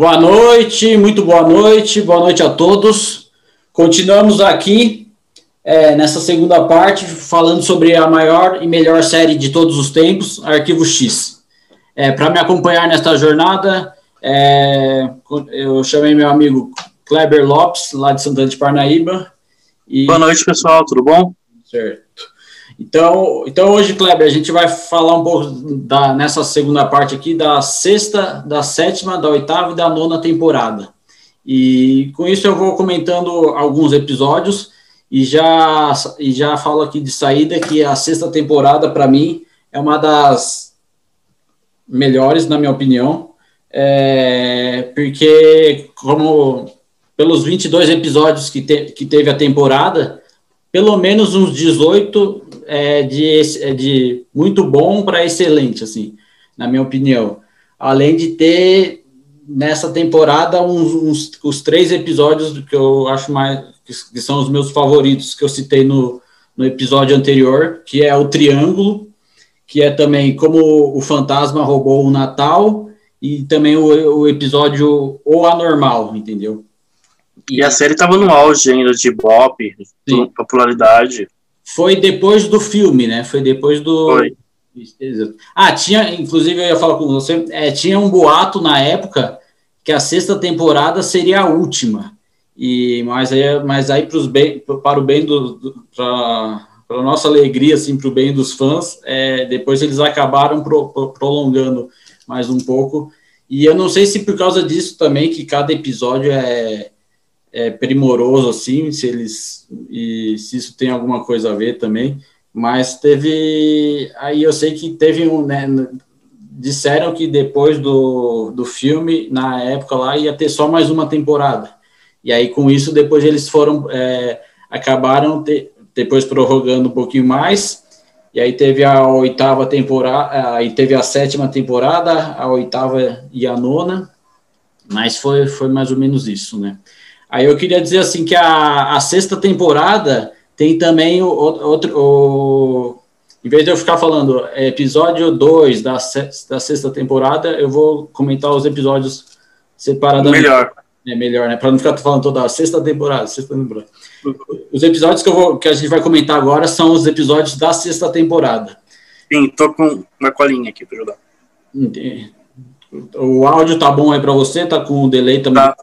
Boa noite, muito boa noite, boa noite a todos. Continuamos aqui é, nessa segunda parte falando sobre a maior e melhor série de todos os tempos, Arquivo X. É, Para me acompanhar nesta jornada, é, eu chamei meu amigo Kleber Lopes, lá de Santana de Parnaíba. E... Boa noite, pessoal, tudo bom? Certo. Então, então hoje, Kleber, a gente vai falar um pouco da, nessa segunda parte aqui da sexta, da sétima, da oitava e da nona temporada. E com isso eu vou comentando alguns episódios e já, e já falo aqui de saída que a sexta temporada, para mim, é uma das melhores, na minha opinião, é, porque como pelos 22 episódios que, te, que teve a temporada, pelo menos uns 18 é, de, é de muito bom para excelente, assim, na minha opinião. Além de ter nessa temporada uns, uns os três episódios que eu acho mais que, são os meus favoritos que eu citei no, no episódio anterior, que é o Triângulo, que é também como o fantasma roubou o Natal e também o, o episódio O Anormal, entendeu? E a série estava no auge ainda de Bop, popularidade. Foi depois do filme, né? Foi depois do. Foi. Ah, tinha, inclusive eu ia falar com você, é, tinha um boato na época que a sexta temporada seria a última. E, mas aí, mas aí pros bem, para o bem do, do para a nossa alegria, assim, para o bem dos fãs, é, depois eles acabaram pro, pro, prolongando mais um pouco. E eu não sei se por causa disso também, que cada episódio é, é, primoroso assim, se eles e se isso tem alguma coisa a ver também. Mas teve aí eu sei que teve um né, disseram que depois do, do filme na época lá ia ter só mais uma temporada. E aí com isso depois eles foram é, acabaram te, depois prorrogando um pouquinho mais. E aí teve a oitava temporada, aí teve a sétima temporada, a oitava e a nona, mas foi, foi mais ou menos isso, né? Aí eu queria dizer assim que a, a sexta temporada tem também o, outro. O, em vez de eu ficar falando episódio 2 da, da sexta temporada, eu vou comentar os episódios separadamente. Melhor. É melhor, né? Para não ficar falando toda a sexta temporada, sexta temporada. Os episódios que, eu vou, que a gente vai comentar agora são os episódios da sexta temporada. Sim, tô com uma colinha aqui para ajudar. O áudio tá bom aí para você? Tá com o delay também? Tá.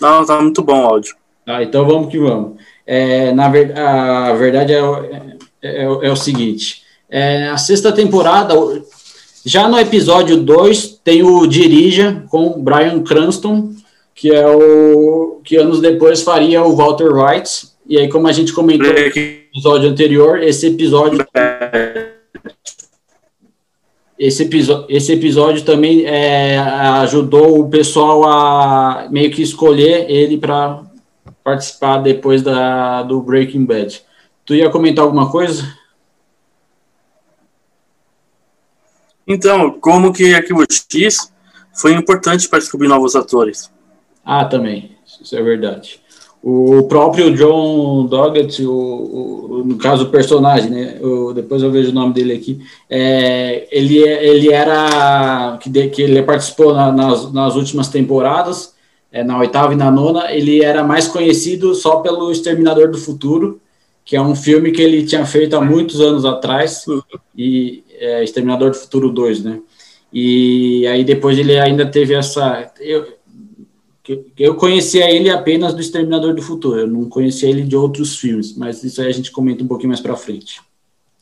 Não, tá muito bom o áudio. Ah, então vamos que vamos. É, na ver, a verdade é, é, é, é o seguinte: é, a sexta temporada, já no episódio 2, tem o Dirija com Brian Cranston, que é o que anos depois faria o Walter White. E aí, como a gente comentou no episódio anterior, esse episódio esse, episódio, esse episódio também é, ajudou o pessoal a meio que escolher ele para participar depois da, do Breaking Bad. Tu ia comentar alguma coisa? Então, como que Arquivo X foi importante para descobrir novos atores? Ah, também, isso é verdade. O próprio John Doggett, o, o, no caso o personagem, né? O, depois eu vejo o nome dele aqui. É, ele, ele era que, de, que ele participou na, nas, nas últimas temporadas, é, na oitava e na nona. Ele era mais conhecido só pelo Exterminador do Futuro, que é um filme que ele tinha feito há muitos anos atrás, e é, Exterminador do Futuro 2, né? E aí depois ele ainda teve essa. Eu, eu conhecia ele apenas do Exterminador do Futuro, eu não conhecia ele de outros filmes, mas isso aí a gente comenta um pouquinho mais para frente.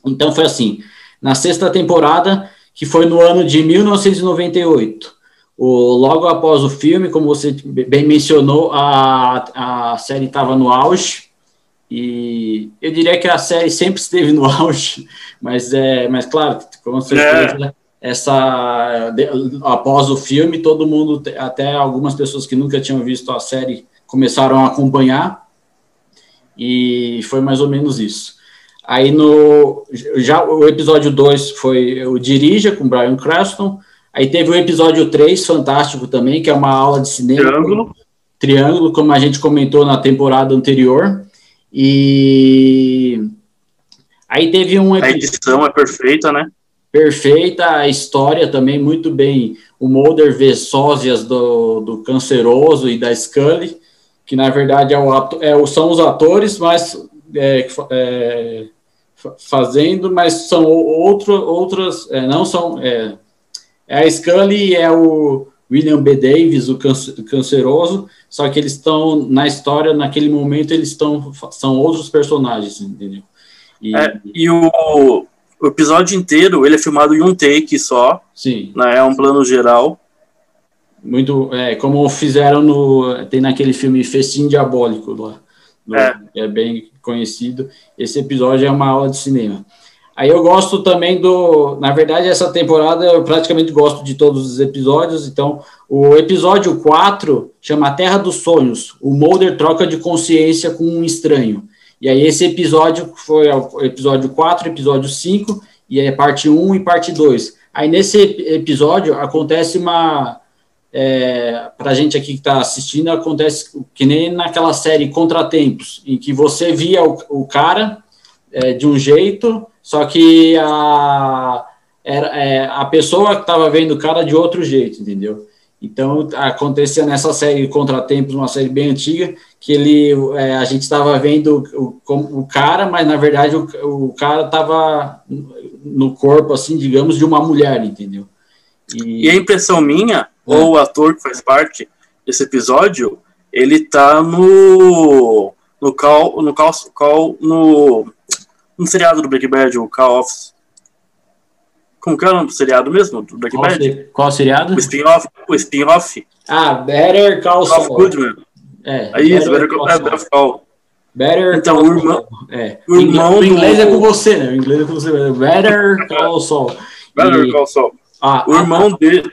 Então foi assim, na sexta temporada, que foi no ano de 1998, o, logo após o filme, como você bem mencionou, a, a série estava no auge, e eu diria que a série sempre esteve no auge, mas, é, mas claro, com certeza... É essa após o filme, todo mundo, até algumas pessoas que nunca tinham visto a série, começaram a acompanhar, e foi mais ou menos isso. Aí no já o episódio 2 foi o Dirija com Brian Cranston, aí teve o episódio 3, fantástico também, que é uma aula de cinema. Triângulo. Triângulo, como a gente comentou na temporada anterior. E aí teve um A edição é perfeita, né? Perfeita, a história também muito bem. O Mulder vê sósias do, do Canceroso e da Scully, que na verdade é o ato, é, são os atores, mas é, é, fazendo, mas são outro, outras, é, não são, é, é a Scully é o William B. Davis, o canceroso, só que eles estão na história, naquele momento, eles estão, são outros personagens, entendeu? E, é, e o, o, episódio inteiro, ele é filmado em um take só, sim. Né, é um plano geral. Muito, é, como fizeram no, tem naquele filme Festim Diabólico lá, no, é. é bem conhecido, esse episódio é uma aula de cinema. Aí eu gosto também do. Na verdade, essa temporada eu praticamente gosto de todos os episódios. Então, o episódio 4 chama Terra dos Sonhos. O Mulder troca de consciência com um estranho. E aí, esse episódio foi o episódio 4, episódio 5, e é parte 1 e parte 2. Aí, nesse episódio, acontece uma. É, para a gente aqui que está assistindo, acontece que nem naquela série Contratempos, em que você via o, o cara é, de um jeito só que a, era, é, a pessoa que estava vendo o cara de outro jeito, entendeu? Então, acontecia nessa série Contratempos, uma série bem antiga, que ele, é, a gente estava vendo o, o, cara, mas na verdade o, o cara estava no corpo, assim, digamos, de uma mulher, entendeu? E, e a impressão minha, é. ou o ator que faz parte desse episódio, ele tá no no call, no call, call no um seriado do Breaking Bad, o Call Office. Como que é o nome do seriado mesmo, do Breaking qual Bad? Qual seriado? O spin-off. O spin-off. Ah, Better Call Saul. Goodman. É, é isso, Better, Call, é, Better Call. Better então, o irmão, é. o irmão o inglês é com você, né? O inglês é com você. Better Call Saul. Better e... Call Saul. Ah, o irmão ah, dele...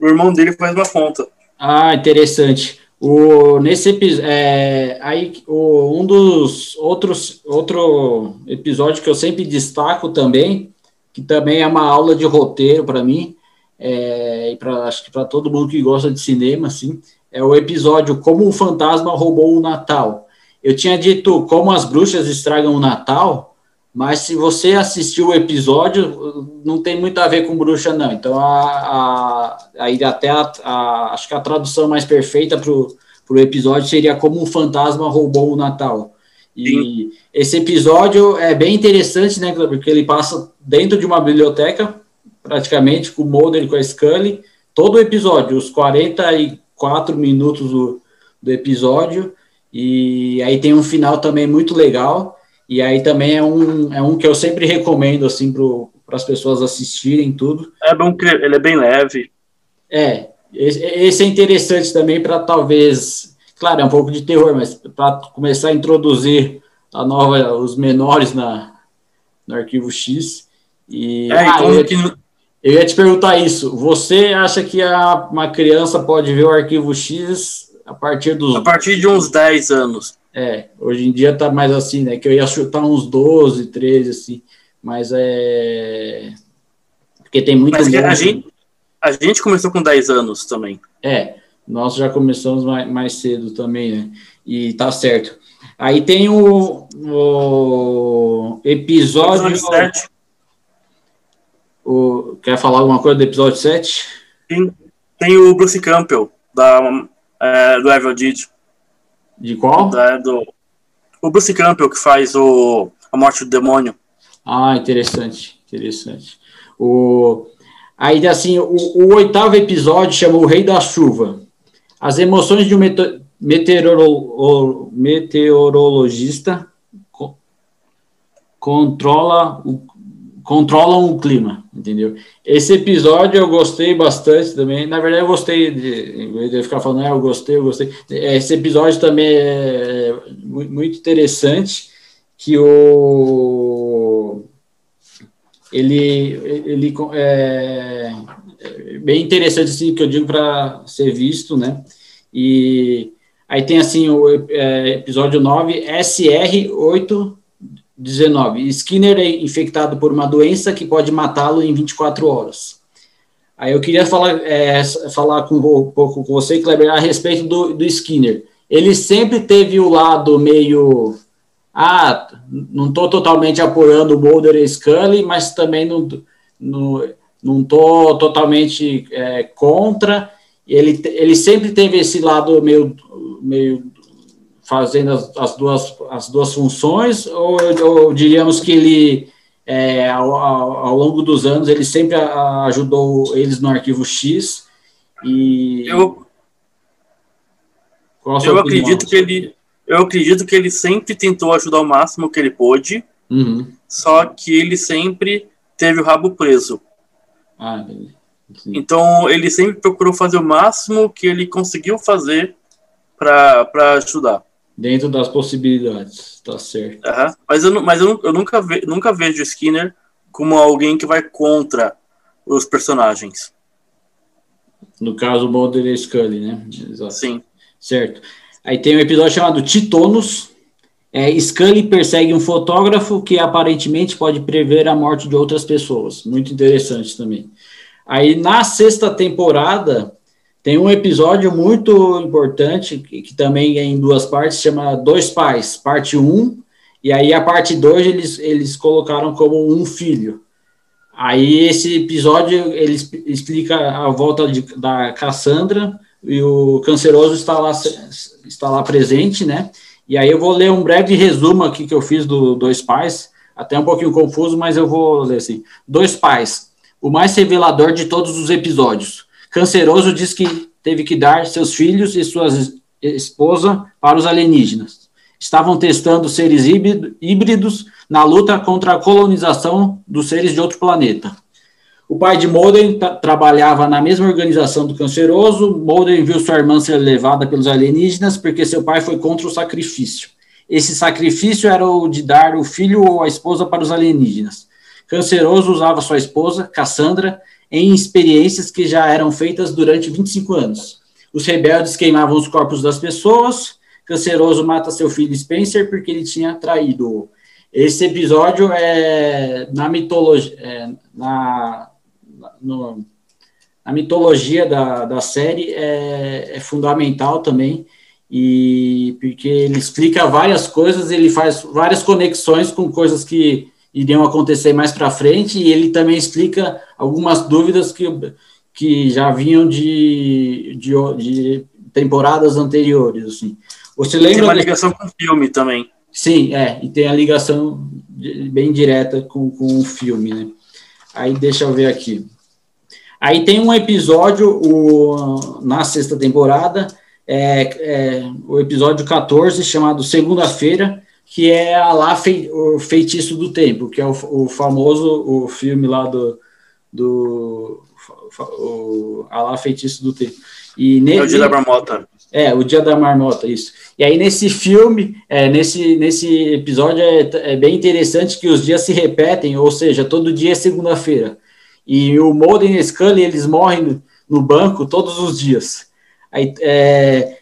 O irmão dele faz uma conta. Ah, interessante. O, nesse episódio, é, aí, o, um dos outros outro episódio que eu sempre destaco também, que também é uma aula de roteiro para mim, é, e pra, acho que para todo mundo que gosta de cinema, assim, é o episódio Como o Fantasma Roubou o Natal. Eu tinha dito como as bruxas estragam o Natal, mas se você assistiu o episódio, não tem muito a ver com bruxa, não. Então, a, a, aí até a, a, acho que a tradução mais perfeita para o episódio seria como um fantasma roubou o Natal. E Sim. esse episódio é bem interessante, né, porque ele passa dentro de uma biblioteca, praticamente, com o Mulder e com a Scully, todo o episódio, os 44 minutos do, do episódio, e aí tem um final também muito legal, e aí também é um, é um que eu sempre recomendo, assim, para as pessoas assistirem tudo. É bom que ele é bem leve. É, esse, é interessante também para talvez, claro, é um pouco de terror, mas para começar a introduzir a nova, os menores na, no arquivo X. E, é, ah, eu, ia, que... eu ia te perguntar isso. Você acha que a, uma criança pode ver o arquivo X a partir dos. A partir de uns 10 anos. É, hoje em dia tá mais assim, né? Que eu ia chutar uns 12, 13, assim. Mas é. Porque tem muito. Mas a, gente, a gente começou com 10 anos também. É, nós já começamos mais, mais cedo também, né? E tá certo. Aí tem o, o episódio. episódio 7. O, quer falar alguma coisa do episódio 7? Tem, tem o Bruce Campbell, da, é, do Evil Deed. De qual? Da, do, o Bruce Campbell, que faz o A Morte do Demônio. Ah, interessante, interessante. O, aí, assim, o, o oitavo episódio chama O Rei da Chuva. As emoções de um meteorolo, meteorologista controla o, controlam o clima, entendeu? Esse episódio eu gostei bastante também. Na verdade, eu gostei de, de ficar falando, ah, eu gostei, eu gostei. Esse episódio também é muito interessante, que o ele ele é, é bem interessante assim que eu digo para ser visto, né? E aí tem assim o é, episódio 9 SR8 19. Skinner é infectado por uma doença que pode matá-lo em 24 horas. Aí eu queria falar, é, falar com, com você, Kleber, a respeito do, do Skinner. ele sempre teve o lado meio. Ah, não estou totalmente apoiando o Mulder e Scully, mas também não, não, não tô totalmente é, contra. Ele, ele sempre teve esse lado meio, meio fazendo as, as duas, as duas funções, ou, ou diríamos que ele, é, ao, ao, longo dos anos, ele sempre ajudou eles no arquivo X? E... Eu, eu acredito que ele eu acredito que ele sempre tentou ajudar o máximo que ele pôde, uhum. só que ele sempre teve o rabo preso. Ah, então ele sempre procurou fazer o máximo que ele conseguiu fazer para ajudar. Dentro das possibilidades, tá certo. Uhum. Mas, eu, mas eu, eu nunca, ve, nunca vejo Skinner como alguém que vai contra os personagens. No caso, o Mulder e Scully, né? Exato. Sim. Certo. Aí tem um episódio chamado Titonos. É, Scully persegue um fotógrafo que aparentemente pode prever a morte de outras pessoas. Muito interessante também. Aí na sexta temporada tem um episódio muito importante que, que também é em duas partes, chama Dois Pais, parte 1, um, e aí a parte 2 eles, eles colocaram como um filho. Aí esse episódio ele explica a volta de, da Cassandra e o canceroso está lá, está lá presente, né? E aí eu vou ler um breve resumo aqui que eu fiz do Dois Pais, até um pouquinho confuso, mas eu vou ler assim. Dois Pais, o mais revelador de todos os episódios. Canceroso diz que teve que dar seus filhos e sua esposa para os alienígenas. Estavam testando seres híbridos na luta contra a colonização dos seres de outro planeta. O pai de Molden trabalhava na mesma organização do canceroso. Molden viu sua irmã ser levada pelos alienígenas porque seu pai foi contra o sacrifício. Esse sacrifício era o de dar o filho ou a esposa para os alienígenas. Canceroso usava sua esposa, Cassandra, em experiências que já eram feitas durante 25 anos. Os rebeldes queimavam os corpos das pessoas. Canceroso mata seu filho Spencer porque ele tinha traído. Esse episódio é na mitologia, é, na no, na mitologia da, da série é, é, fundamental também, e porque ele explica várias coisas, ele faz várias conexões com coisas que iriam acontecer mais para frente, e ele também explica algumas dúvidas que, que já vinham de, de, de temporadas anteriores. Assim. Você lembra tem uma ligação com o filme também. Sim, é, e tem a ligação bem direta com, com o filme, né? Aí deixa eu ver aqui. Aí tem um episódio o, na sexta temporada, é, é, o episódio 14, chamado Segunda-feira, que é a lá fei, o Feitiço do Tempo, que é o, o famoso o filme lá do, do o, a lá Feitiço do Tempo. E nele, é o Dia da Marmota. É, o Dia da Marmota, isso. E aí nesse filme, é, nesse, nesse episódio é, é bem interessante que os dias se repetem, ou seja, todo dia é segunda-feira. E o Mulder e Scully, eles morrem no banco todos os dias. Aí, é,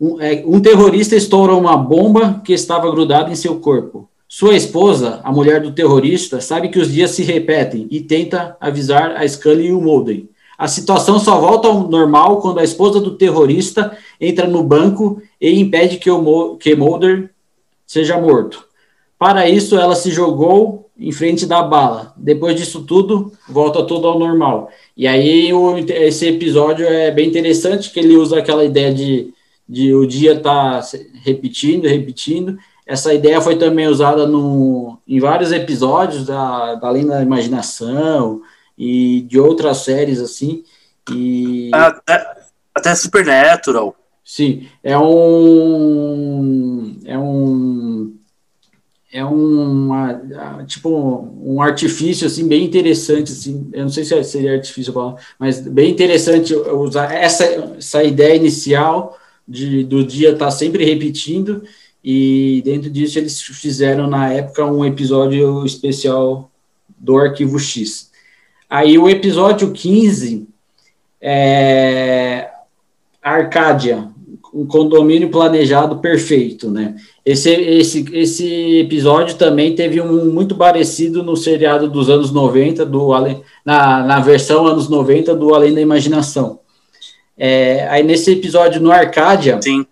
um, é, um terrorista estoura uma bomba que estava grudada em seu corpo. Sua esposa, a mulher do terrorista, sabe que os dias se repetem e tenta avisar a Scully e o Mulder. A situação só volta ao normal quando a esposa do terrorista entra no banco e impede que, o que Mulder seja morto. Para isso, ela se jogou em frente da bala. Depois disso tudo, volta tudo ao normal. E aí o, esse episódio é bem interessante, que ele usa aquela ideia de, de o dia estar tá repetindo, repetindo. Essa ideia foi também usada no, em vários episódios da, da Além da Imaginação e de outras séries assim. E... Até, até Supernatural. Sim, é um é um é uma, tipo um artifício assim bem interessante assim eu não sei se é, seria artifício mas bem interessante usar essa, essa ideia inicial de, do dia estar tá sempre repetindo e dentro disso eles fizeram na época um episódio especial do arquivo X aí o episódio 15 é Arcádia um condomínio planejado perfeito, né? Esse, esse, esse episódio também teve um muito parecido no seriado dos anos 90, do, na, na versão anos 90 do Além da Imaginação. É, aí nesse episódio no Arcádia, Sim.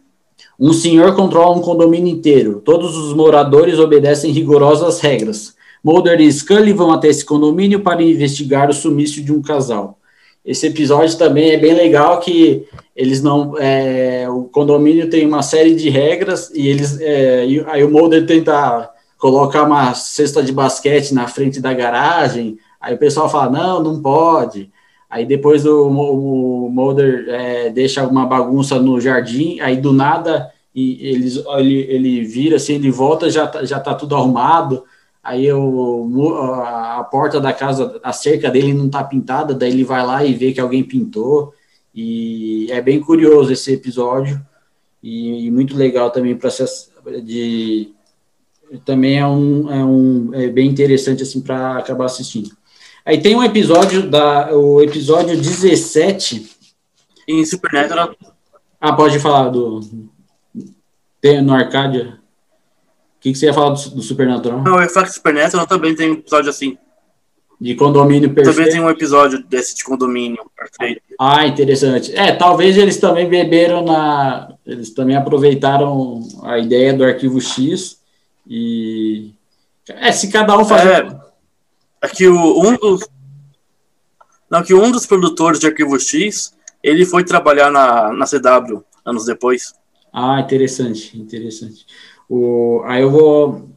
Um senhor controla um condomínio inteiro. Todos os moradores obedecem rigorosas regras. Mulder e Scully vão até esse condomínio para investigar o sumiço de um casal. Esse episódio também é bem legal que eles não é, o condomínio tem uma série de regras e eles é, e aí o Mulder tenta colocar uma cesta de basquete na frente da garagem aí o pessoal fala não não pode aí depois o, o Mulder é, deixa uma bagunça no jardim aí do nada e eles ele, ele vira assim ele volta já tá, já tá tudo arrumado aí o, a porta da casa a cerca dele não tá pintada daí ele vai lá e vê que alguém pintou e é bem curioso esse episódio e, e muito legal também para de também é um, é um é bem interessante assim para acabar assistindo. Aí tem um episódio da o episódio 17 em Supernatural. Ah, pode falar do tem no Arcadia. O que, que você ia falar do, do Supernatural? Não, eu ia falar que Supernatural também tem um episódio assim. De condomínio perfeito. Também tem um episódio desse de condomínio perfeito. Ah, interessante. É, talvez eles também beberam na. Eles também aproveitaram a ideia do arquivo X e. É, se cada um fazer. É, que o, um dos. Não, que um dos produtores de arquivo X ele foi trabalhar na, na CW anos depois. Ah, interessante, interessante. O, aí eu vou.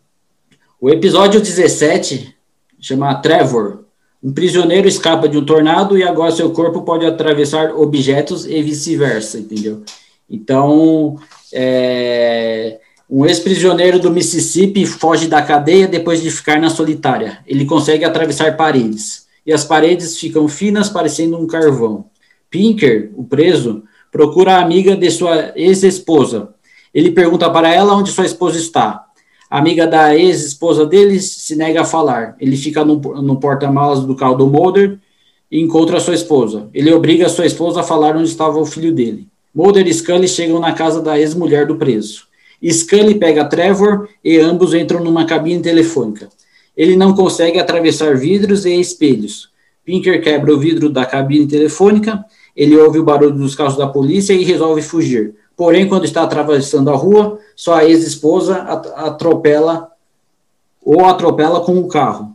O episódio 17 chama Trevor. Um prisioneiro escapa de um tornado e agora seu corpo pode atravessar objetos e vice-versa, entendeu? Então, é, um ex-prisioneiro do Mississippi foge da cadeia depois de ficar na solitária. Ele consegue atravessar paredes, e as paredes ficam finas, parecendo um carvão. Pinker, o preso, procura a amiga de sua ex-esposa. Ele pergunta para ela onde sua esposa está. A amiga da ex-esposa dele se nega a falar. Ele fica no, no porta-malas do carro do Mulder e encontra sua esposa. Ele obriga sua esposa a falar onde estava o filho dele. Mulder e Scully chegam na casa da ex-mulher do preso. Scully pega Trevor e ambos entram numa cabine telefônica. Ele não consegue atravessar vidros e espelhos. Pinker quebra o vidro da cabine telefônica, ele ouve o barulho dos carros da polícia e resolve fugir. Porém, quando está atravessando a rua, sua ex-esposa atropela ou atropela com o carro.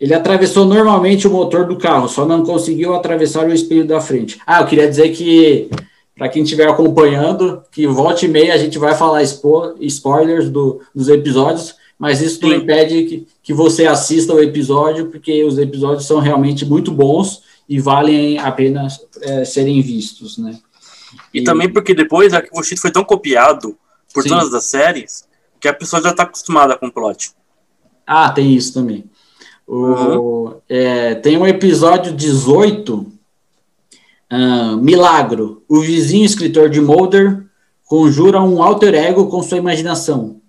Ele atravessou normalmente o motor do carro, só não conseguiu atravessar o espelho da frente. Ah, eu queria dizer que, para quem estiver acompanhando, que volte e meia a gente vai falar spo spoilers do, dos episódios, mas isso não impede que, que você assista o episódio, porque os episódios são realmente muito bons e valem a pena é, serem vistos, né? E, e também porque depois Arquivo X foi tão copiado por Sim. todas as séries que a pessoa já está acostumada com o plot. Ah, tem isso também. O, uhum. é, tem um episódio 18, ah, Milagro. O vizinho escritor de Mulder conjura um alter ego com sua imaginação,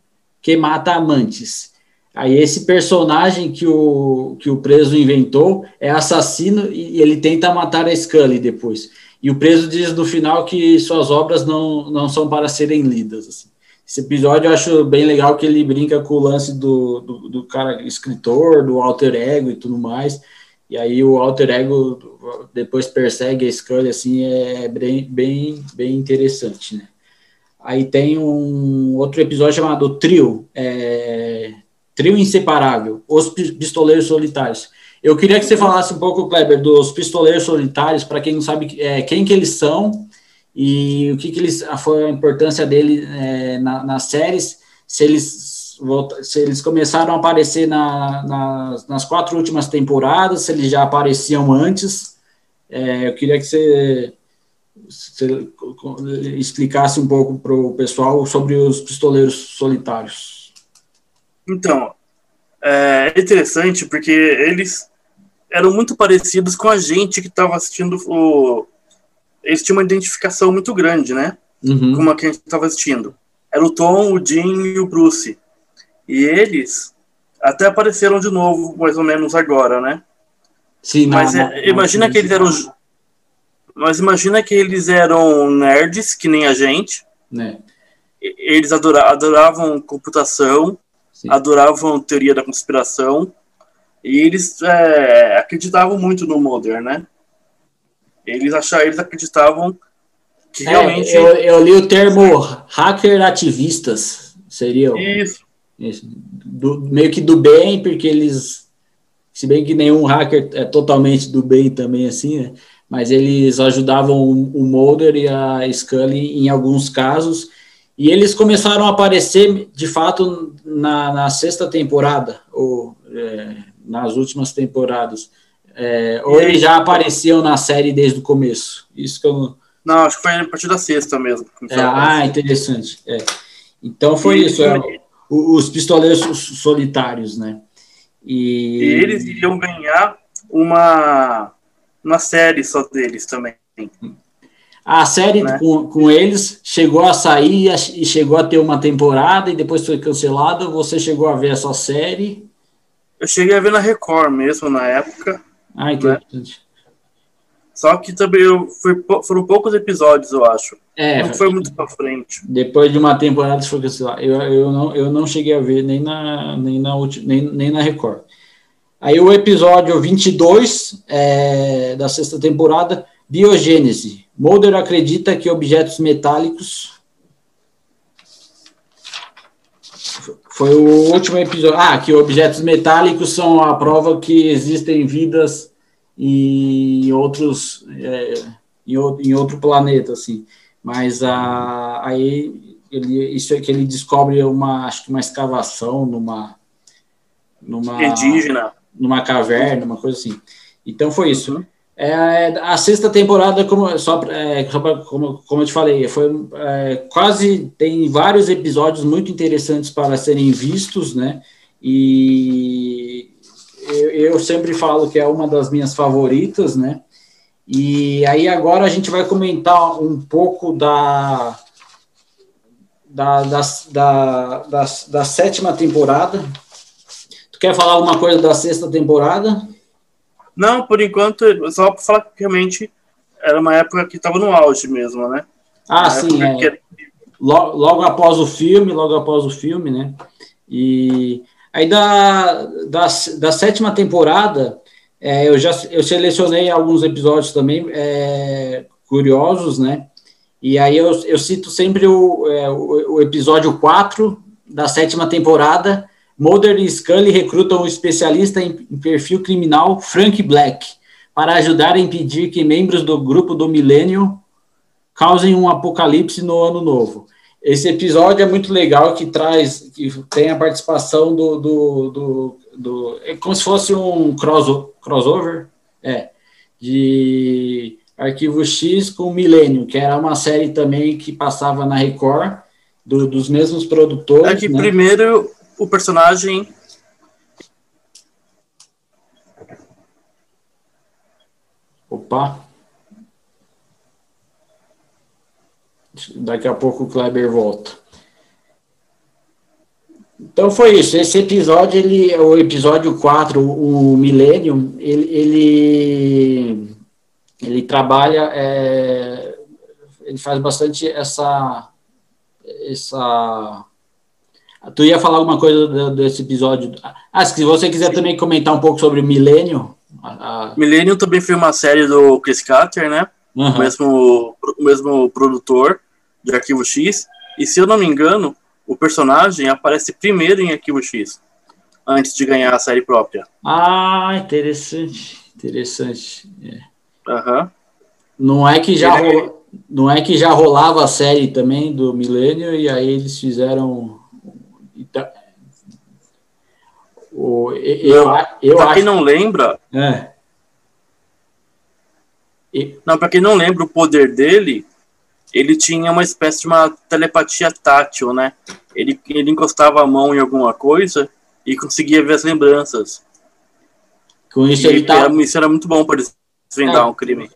que mata amantes. Aí esse personagem que o, que o preso inventou é assassino e ele tenta matar a Scully depois. E o preso diz no final que suas obras não, não são para serem lidas. Assim. Esse episódio eu acho bem legal que ele brinca com o lance do, do, do, cara escritor, do alter ego e tudo mais. E aí o alter ego depois persegue a Scully, assim, é bem, bem, bem interessante, né? Aí tem um outro episódio chamado Trio, é, Trio Inseparável, Os Pistoleiros Solitários. Eu queria que você falasse um pouco, Kleber, dos pistoleiros solitários, para quem não sabe é, quem que eles são e o que, que eles foi a importância dele é, na, nas séries, se eles se eles começaram a aparecer na, nas, nas quatro últimas temporadas, se eles já apareciam antes. É, eu queria que você, você explicasse um pouco para o pessoal sobre os pistoleiros solitários. Então, é interessante porque eles eram muito parecidos com a gente que estava assistindo o. Eles tinham uma identificação muito grande, né? Uhum. Com a que a gente estava assistindo. Era o Tom, o Jim e o Bruce. E eles até apareceram de novo, mais ou menos agora, né? Sim, mas não, é, imagina não, que eles eram. Mas imagina que eles eram nerds, que nem a gente. Né? Eles adoravam, adoravam computação, Sim. adoravam teoria da conspiração e eles é, acreditavam muito no Mulder, né? Eles achavam, eles acreditavam Que realmente. É, eu, eu, li o termo hacker ativistas. Seria. Isso. Isso do, meio que do bem, porque eles. Se bem que nenhum hacker é totalmente do bem também, assim, né? Mas eles ajudavam o Mulder e a Scully em alguns casos. E eles começaram a aparecer, de fato, na, na sexta temporada, ou é, nas últimas temporadas. É, ou eles já apareciam na série desde o começo? Isso que eu não. acho que foi a partir da sexta mesmo. É, ah, interessante. É. Então foi e, isso. É, os pistoleiros solitários, né? E... e eles iriam ganhar uma, uma série só deles também. A série né? com, com eles chegou a sair e chegou a ter uma temporada e depois foi cancelada. Você chegou a ver essa série? Eu cheguei a ver na Record mesmo na época. Ah, interessante. Né? Só que também eu, foram poucos episódios, eu acho. É. Não foi muito pra frente. Depois de uma temporada foi cancelado. Eu, eu, não, eu não cheguei a ver nem na, nem na, nem, nem na Record. Aí o episódio 22 é, da sexta temporada, Biogênese. Mulder acredita que objetos metálicos Foi o último episódio. Ah, que objetos metálicos são a prova que existem vidas em outros é, em, outro, em outro planeta, assim. Mas a, aí ele, isso é que ele descobre uma acho que uma escavação numa numa indígena, numa caverna, uma coisa assim. Então foi isso. Uhum. É, a sexta temporada, como, só, é, só pra, como, como eu te falei, foi é, quase tem vários episódios muito interessantes para serem vistos, né? E eu, eu, sempre falo que é uma das minhas favoritas, né? E aí agora a gente vai comentar um pouco da da, da, da, da, da sétima temporada. Tu quer falar alguma coisa da sexta temporada? Não, por enquanto, só para falar que realmente era uma época que estava no auge mesmo, né? Ah, uma sim. É. Que... Logo, logo, após o filme, logo após o filme, né? E aí da, da, da sétima temporada, é, eu já eu selecionei alguns episódios também é, curiosos, né? E aí eu, eu cito sempre o, é, o, o episódio 4 da sétima temporada, Mulder e Scully recrutam o especialista em perfil criminal Frank Black para ajudar a impedir que membros do grupo do Milênio causem um apocalipse no ano novo. Esse episódio é muito legal, que traz, que tem a participação do, do, do, do é como se fosse um cross, crossover, é, de Arquivo X com Milênio, que era uma série também que passava na Record, do, dos mesmos produtores. É que né? primeiro o personagem. Opa! Daqui a pouco o Kleber volta. Então foi isso. Esse episódio, ele, o episódio 4, o Millennium, ele, ele, ele trabalha, é, ele faz bastante essa, essa Tu ia falar alguma coisa desse episódio? Ah, se você quiser também comentar um pouco sobre o Milênio. A... Milênio também foi uma série do Chris Carter, né? Uhum. O, mesmo, o mesmo produtor de Arquivo X. E se eu não me engano, o personagem aparece primeiro em Arquivo X, antes de ganhar a série própria. Ah, interessante. Interessante. É. Uhum. Não é que já Ele... não é que já rolava a série também do Milênio e aí eles fizeram então, o, eu, eu pra quem não lembra. É. Não, para quem não lembra o poder dele, ele tinha uma espécie de uma telepatia tátil, né? Ele, ele encostava a mão em alguma coisa e conseguia ver as lembranças. Com isso, e ele tava... isso era muito bom para desvendar é. um crime.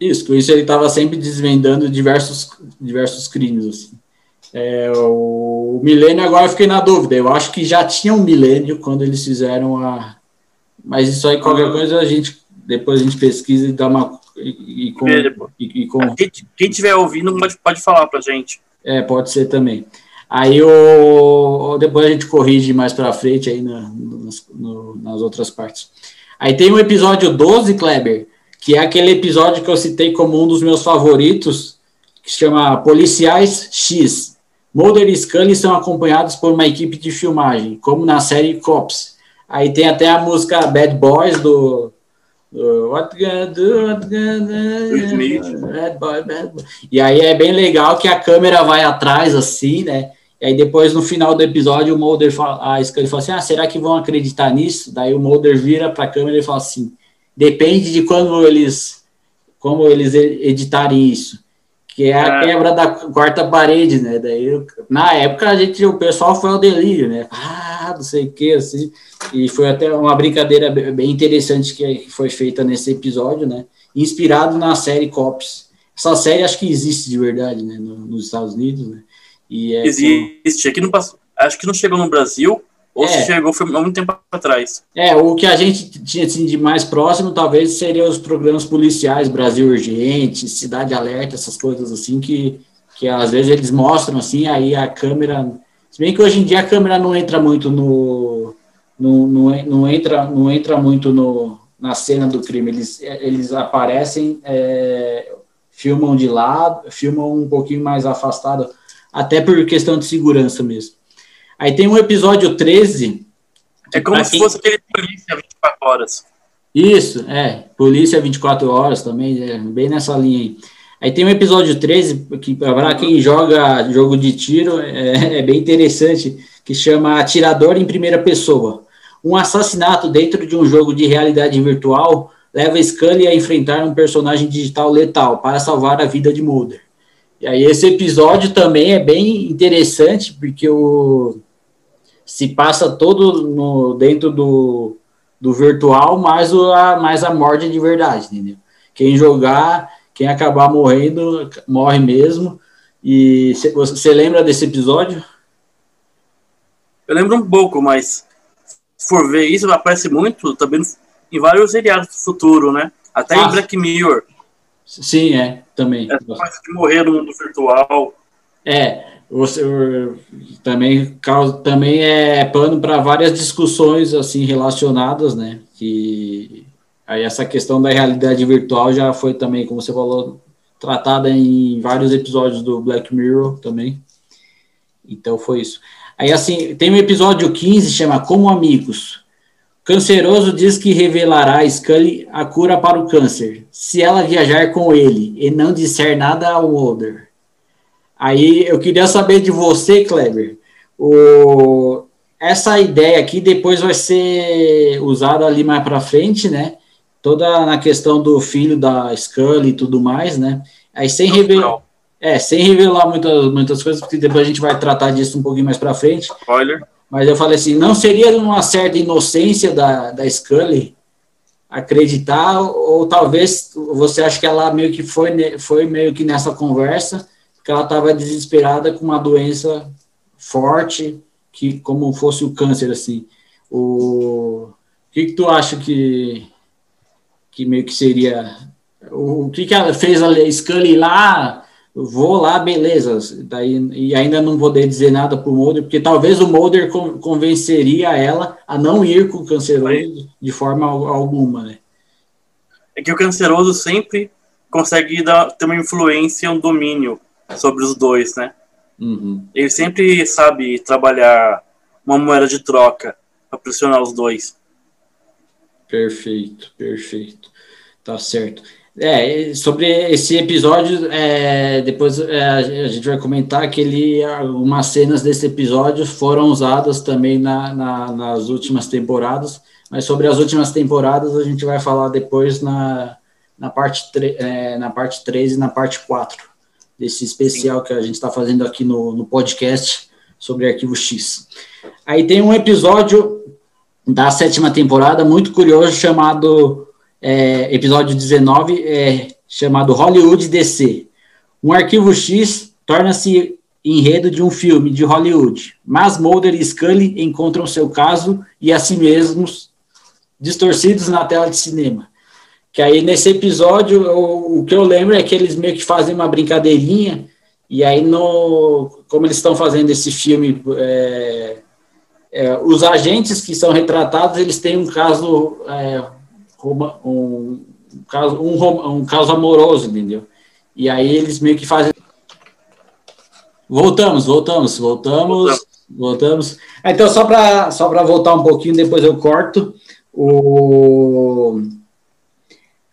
Isso, com isso ele estava sempre desvendando diversos, diversos crimes. Assim. É, o milênio, agora eu fiquei na dúvida. Eu acho que já tinha um milênio quando eles fizeram a. Mas isso aí, qualquer ah. coisa, a gente depois a gente pesquisa e dá uma. E, e com, e, e com... Quem estiver ouvindo pode, pode falar pra gente. É, pode ser também. Aí o, depois a gente corrige mais para frente aí na, no, nas outras partes. Aí tem o episódio 12, Kleber, que é aquele episódio que eu citei como um dos meus favoritos, que se chama Policiais X. Mulder e Scully são acompanhados por uma equipe de filmagem, como na série Cops. Aí tem até a música Bad Boys do What Gonna Do, What Gonna Do, Bad Boy, Bad Boy. E aí é bem legal que a câmera vai atrás assim, né? E aí depois no final do episódio o Mulder fala, a Scully fala assim, ah, será que vão acreditar nisso? Daí o Mulder vira para a câmera e fala assim, depende de quando eles, como eles editarem isso que é a é. quebra da quarta parede, né? Daí, na época, a gente, o pessoal foi ao delírio, né? Ah, não sei o que, assim. E foi até uma brincadeira bem interessante que foi feita nesse episódio, né? Inspirado na série Cops. Essa série acho que existe de verdade, né? nos Estados Unidos, né? E é existe. Aqui no, acho que não chegou no Brasil, ou é. se chegou foi há muito tempo atrás. É, o que a gente tinha assim, de mais próximo talvez seriam os programas policiais, Brasil Urgente, Cidade Alerta, essas coisas assim, que, que às vezes eles mostram assim, aí a câmera. Se bem que hoje em dia a câmera não entra muito no. Não, não, não entra, não entra muito no, na cena do crime. Eles, eles aparecem, é, filmam de lado, filmam um pouquinho mais afastado, até por questão de segurança mesmo. Aí tem um episódio 13. É como se quem... fosse aquele Polícia 24 Horas. Isso, é. Polícia 24 Horas também, é, bem nessa linha aí. Aí tem um episódio 13, que para quem joga jogo de tiro, é, é, bem interessante, que chama Atirador em Primeira Pessoa. Um assassinato dentro de um jogo de realidade virtual leva Scully a enfrentar um personagem digital letal para salvar a vida de Mulder. E aí esse episódio também é bem interessante, porque o se passa todo no, dentro do, do virtual, mais, o, a, mais a morte de verdade, entendeu? Quem jogar, quem acabar morrendo, morre mesmo. E você lembra desse episódio? Eu lembro um pouco, mas se for ver isso, aparece muito também em vários seriados do futuro, né? Até ah, em Black Mirror. Sim, é, também. De morrer no mundo virtual. É, você também também é pano para várias discussões assim relacionadas, né? Que aí essa questão da realidade virtual já foi também, como você falou, tratada em vários episódios do Black Mirror também. Então foi isso. Aí assim, tem um episódio 15 chama Como Amigos. Canceroso diz que revelará a Scully a cura para o câncer, se ela viajar com ele e não disser nada ao Mulder. Aí eu queria saber de você, Kleber, o, essa ideia aqui depois vai ser usada ali mais para frente, né? Toda na questão do filho da Scully e tudo mais, né? Aí sem revelar, é, sem revelar muitas, muitas coisas, porque depois a gente vai tratar disso um pouquinho mais para frente. Spoiler. Mas eu falei assim, não seria uma certa inocência da, da Scully acreditar, ou talvez você acha que ela meio que foi, foi meio que nessa conversa que ela estava desesperada com uma doença forte, que como fosse o câncer, assim. O, que, que tu acha que, que meio que seria... O, o que, que ela fez a Scully lá? Vou lá, beleza. Daí, e ainda não poder dizer nada para o Mulder, porque talvez o Mulder convenceria ela a não ir com o canceroso de forma alguma, né? É que o canceroso sempre consegue dar, ter uma influência, um domínio sobre os dois, né? Uhum. Ele sempre sabe trabalhar uma moeda de troca para pressionar os dois. Perfeito, perfeito. Tá certo. É, sobre esse episódio, é, depois é, a gente vai comentar que ele, algumas cenas desse episódio foram usadas também na, na, nas últimas temporadas, mas sobre as últimas temporadas a gente vai falar depois na, na, parte, é, na parte 3 e na parte 4 desse especial que a gente está fazendo aqui no, no podcast sobre Arquivo X. Aí tem um episódio da sétima temporada muito curioso chamado é, episódio 19, é, chamado Hollywood DC. Um arquivo X torna-se enredo de um filme de Hollywood, mas Mulder e Scully encontram seu caso e a si mesmos distorcidos na tela de cinema. Que aí nesse episódio, o, o, que eu lembro é que eles meio que fazem uma brincadeirinha, e aí no, como eles estão fazendo esse filme, é, é, os agentes que são retratados, eles têm um caso, é, um, um, caso um, um caso amoroso, entendeu? E aí eles meio que fazem Voltamos, voltamos, voltamos, voltamos. Então, só para só voltar um pouquinho, depois eu corto. O...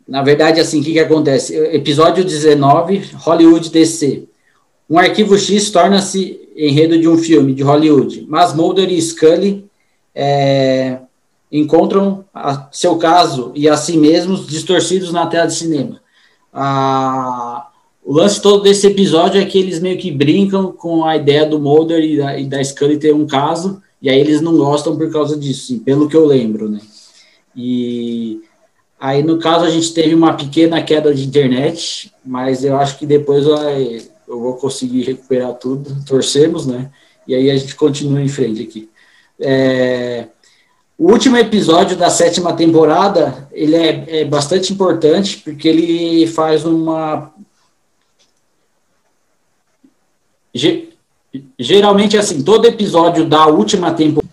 Na verdade, assim, o que, que acontece? Episódio 19, Hollywood DC. Um arquivo X torna-se enredo de um filme de Hollywood, mas Mulder e Scully é, encontram a, seu caso e a si mesmos distorcidos na tela de cinema. O lance todo desse episódio é que eles meio que brincam com a ideia do Mulder e da, e da Scully ter um caso, e aí eles não gostam por causa disso, assim, pelo que eu lembro, né? E aí, no caso, a gente teve uma pequena queda de internet, mas eu acho que depois eu vou conseguir recuperar tudo, torcemos, né? E aí a gente continua em frente aqui. É, o último episódio da sétima temporada, ele é, é bastante importante, porque ele faz uma geralmente, assim, todo episódio da última temporada.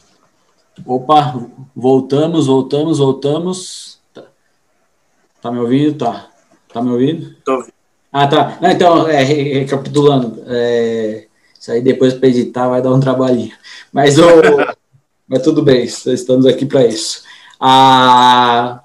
Opa, voltamos, voltamos, voltamos. Tá, me ouvindo? Tá. Tá me ouvindo? Tô ouvindo. Ah, tá. Então, é, recapitulando. É, isso aí depois para editar vai dar um trabalhinho. Mas, o, mas tudo bem, estamos aqui para isso. A,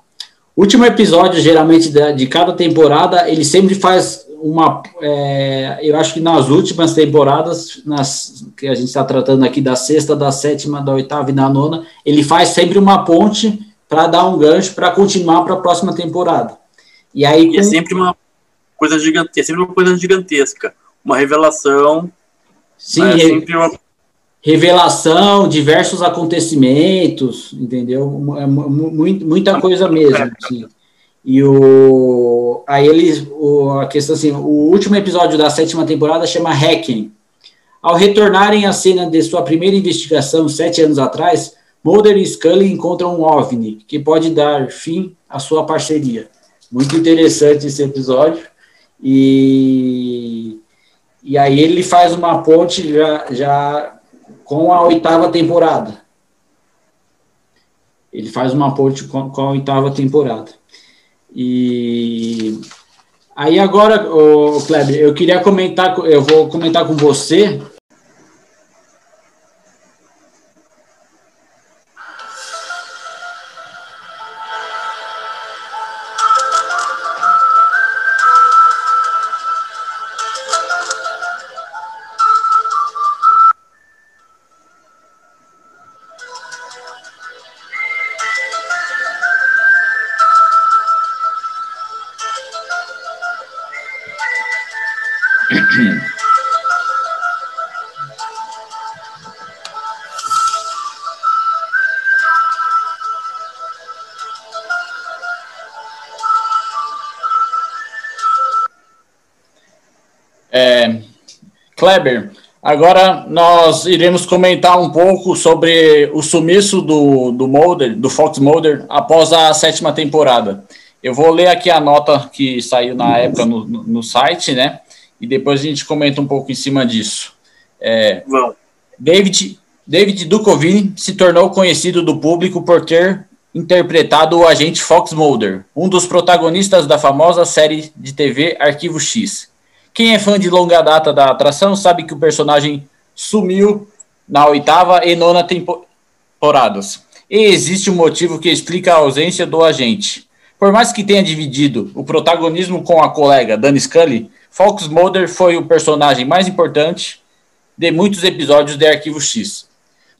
último episódio, geralmente, de, de cada temporada, ele sempre faz uma. É, eu acho que nas últimas temporadas, nas, que a gente está tratando aqui da sexta, da sétima, da oitava e da nona, ele faz sempre uma ponte para dar um gancho para continuar para a próxima temporada. E aí. Com... E é sempre uma coisa gigantesca, é sempre uma coisa gigantesca. Uma revelação. Sim, é sempre uma revelação, diversos acontecimentos, entendeu? É muita coisa mesmo. Assim. E o aí eles o, a questão assim, o último episódio da sétima temporada chama Hacking. Ao retornarem à cena de sua primeira investigação sete anos atrás, Mulder e Scully encontram um OVNI que pode dar fim à sua parceria. Muito interessante esse episódio. E, e aí ele faz uma ponte já, já com a oitava temporada. Ele faz uma ponte com, com a oitava temporada. E aí agora, Kleber, eu queria comentar, eu vou comentar com você Kleber, agora nós iremos comentar um pouco sobre o sumiço do, do Mulder, do Fox Mulder, após a sétima temporada. Eu vou ler aqui a nota que saiu na época no, no, no site, né? E depois a gente comenta um pouco em cima disso. É, David, David Duchovny se tornou conhecido do público por ter interpretado o agente Fox Mulder, um dos protagonistas da famosa série de TV Arquivo X. Quem é fã de longa data da atração sabe que o personagem sumiu na oitava e nona temporadas. E existe um motivo que explica a ausência do agente. Por mais que tenha dividido o protagonismo com a colega Dani Scully, Fox Mulder foi o personagem mais importante de muitos episódios de Arquivo X.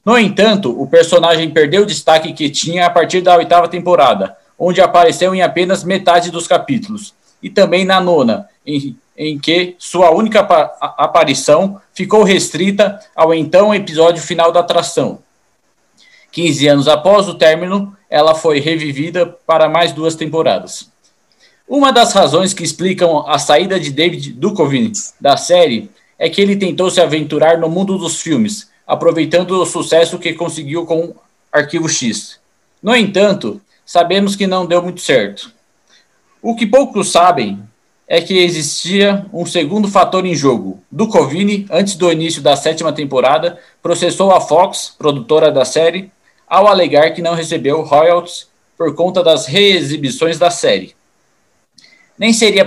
No entanto, o personagem perdeu o destaque que tinha a partir da oitava temporada, onde apareceu em apenas metade dos capítulos, e também na nona, em em que sua única aparição ficou restrita ao então episódio final da atração. 15 anos após o término, ela foi revivida para mais duas temporadas. Uma das razões que explicam a saída de David Duchovny da série é que ele tentou se aventurar no mundo dos filmes, aproveitando o sucesso que conseguiu com Arquivo X. No entanto, sabemos que não deu muito certo. O que poucos sabem é que existia um segundo fator em jogo. Duchovny, antes do início da sétima temporada, processou a Fox, produtora da série, ao alegar que não recebeu royalties por conta das reexibições da série. Nem seria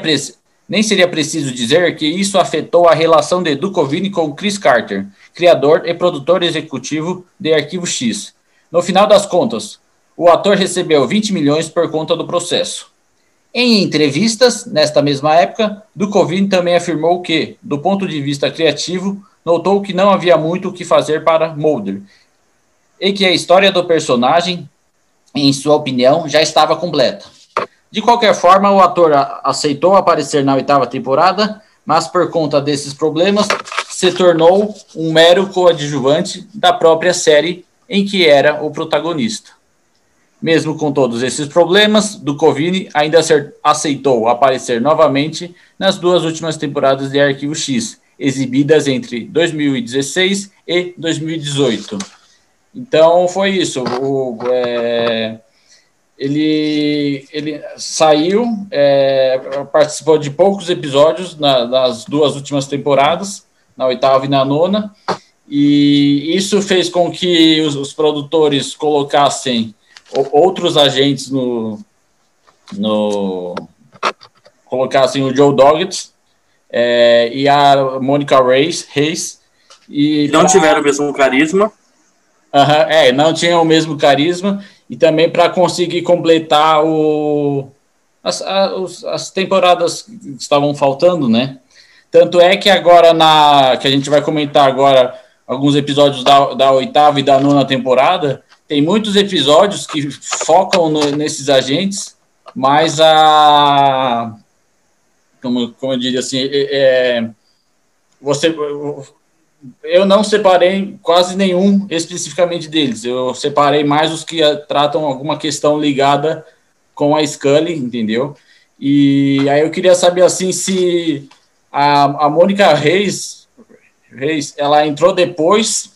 Nem seria preciso dizer que isso afetou a relação de Duchovny com Chris Carter, criador e produtor executivo de Arquivo X. No final das contas, o ator recebeu 20 milhões por conta do processo. Em entrevistas, nesta mesma época, Duchovny também afirmou que, do ponto de vista criativo, notou que não havia muito o que fazer para Mulder e que a história do personagem, em sua opinião, já estava completa. De qualquer forma, o ator aceitou aparecer na oitava temporada, mas por conta desses problemas, se tornou um mero coadjuvante da própria série em que era o protagonista. Mesmo com todos esses problemas, Duchovny ainda aceitou aparecer novamente nas duas últimas temporadas de Arquivo X, exibidas entre 2016 e 2018. Então foi isso. O, é, ele, ele saiu, é, participou de poucos episódios na, nas duas últimas temporadas, na oitava e na nona, e isso fez com que os, os produtores colocassem outros agentes no, no colocassem o Joe Doggett é, e a Monica Reis, Reis e não pra... tiveram o mesmo carisma. Uhum, é, não tinham o mesmo carisma e também para conseguir completar o, as, as, as, temporadas que estavam faltando, né? Tanto é que agora na que a gente vai comentar agora alguns episódios da, da oitava e da nona temporada, tem muitos episódios que focam no, nesses agentes, mas a como, como eu diria assim, é, é você eu não separei quase nenhum especificamente deles. Eu separei mais os que tratam alguma questão ligada com a Scully, entendeu? E aí eu queria saber assim se a, a Mônica Reis, Reis, ela entrou depois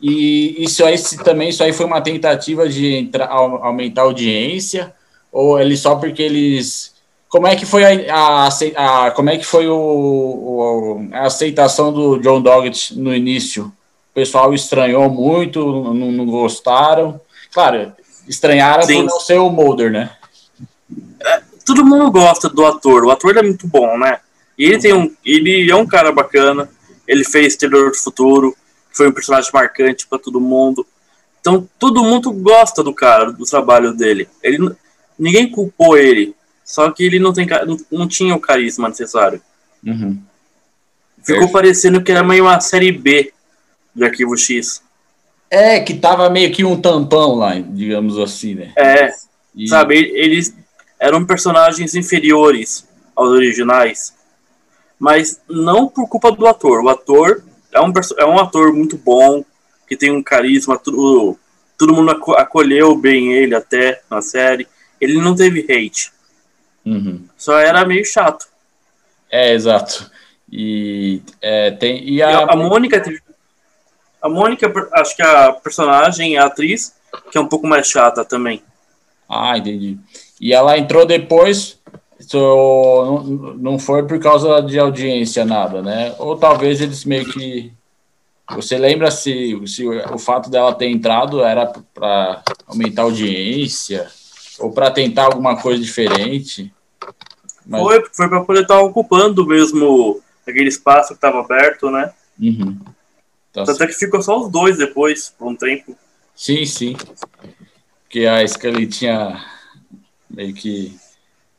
e isso aí também isso aí foi uma tentativa de entrar, aumentar a audiência ou ele só porque eles como é que foi a, a, a como é que foi o, o, a aceitação do John Doggett no início? O pessoal estranhou muito, não, não gostaram. Claro, estranharam Sim. por não ser o Mulder, né? É, todo mundo gosta do ator. O ator é muito bom, né? E ele tem um, ele é um cara bacana. Ele fez Terror do Futuro, foi um personagem marcante para todo mundo. Então todo mundo gosta do cara, do trabalho dele. Ele ninguém culpou ele só que ele não, tem, não, não tinha o carisma necessário. Uhum. Ficou parecendo que era meio uma série B de Arquivo X. É, que tava meio que um tampão lá, digamos assim, né? É, e... sabe, eles eram personagens inferiores aos originais, mas não por culpa do ator. O ator é um, é um ator muito bom, que tem um carisma, tudo, todo mundo acolheu bem ele até na série. Ele não teve hate. Uhum. Só era meio chato. É, exato. E, é, tem, e a... a Mônica A Mônica, acho que a personagem, a atriz, que é um pouco mais chata também. Ah, entendi. E ela entrou depois, so, não, foi por causa de audiência, nada, né? Ou talvez eles meio que. Você lembra se, se o fato dela ter entrado era para aumentar a audiência? Ou para tentar alguma coisa diferente? Mas... Foi, foi para poder estar ocupando mesmo aquele espaço que estava aberto, né? Uhum. Tá Até que ficou só os dois depois, por um tempo. Sim, sim. Porque a Scully tinha meio que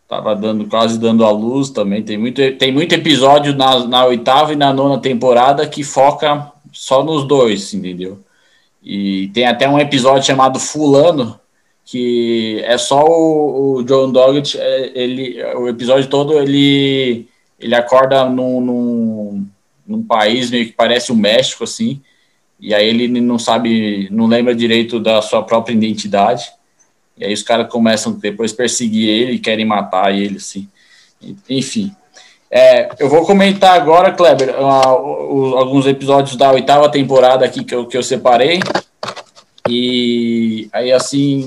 tava dando quase dando a luz também. Tem muito, tem muito episódio na, na oitava e na nona temporada que foca só nos dois, entendeu? E tem até um episódio chamado Fulano, que é só o, o John Doggett, é, ele, o episódio todo ele, ele acorda num, num, num, país meio que parece o México, assim, e aí ele não sabe, não lembra direito da sua própria identidade, e aí os caras começam depois perseguir ele e querem matar ele, assim, enfim. É, eu vou comentar agora, Kleber, uh, alguns episódios da oitava temporada aqui que eu, que eu separei, e aí, assim,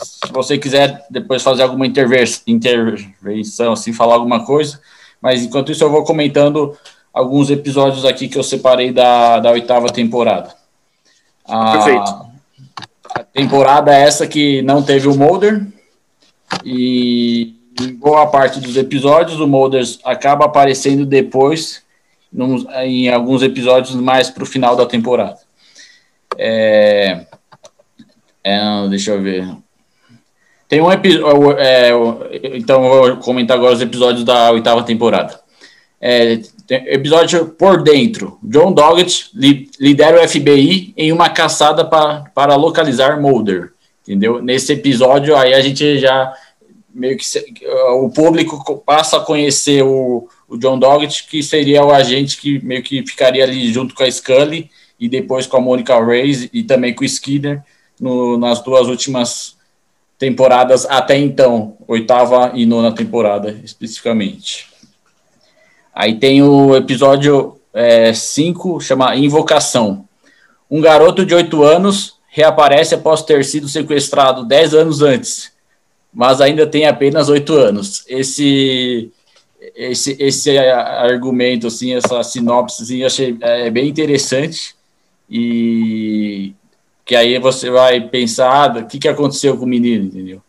se você quiser depois fazer alguma intervenção, assim, falar alguma coisa, mas enquanto isso eu vou comentando alguns episódios aqui que eu separei da, da oitava temporada. A, Perfeito. A temporada é essa que não teve o Mulder, e em boa parte dos episódios, o Mulder acaba aparecendo depois, num, em alguns episódios mais para o final da temporada. É, é, deixa eu ver. Tem um episódio. É, então, vou comentar agora os episódios da oitava temporada. É, episódio por dentro. John Doggett li, lidera o FBI em uma caçada pra, para localizar Mulder. Entendeu? Nesse episódio, aí a gente já meio que o público passa a conhecer o, o John Doggett, que seria o agente que meio que ficaria ali junto com a Scully e depois com a Monica Reyes e também com o Skinner no, nas duas últimas temporadas até então, oitava e nona temporada especificamente. Aí tem o episódio 5, é, chama Invocação. Um garoto de 8 anos reaparece após ter sido sequestrado 10 anos antes, mas ainda tem apenas 8 anos. Esse esse, esse argumento, assim, essa sinopse, assim, achei é, bem interessante e que aí você vai pensar o que, que aconteceu com o menino, entendeu?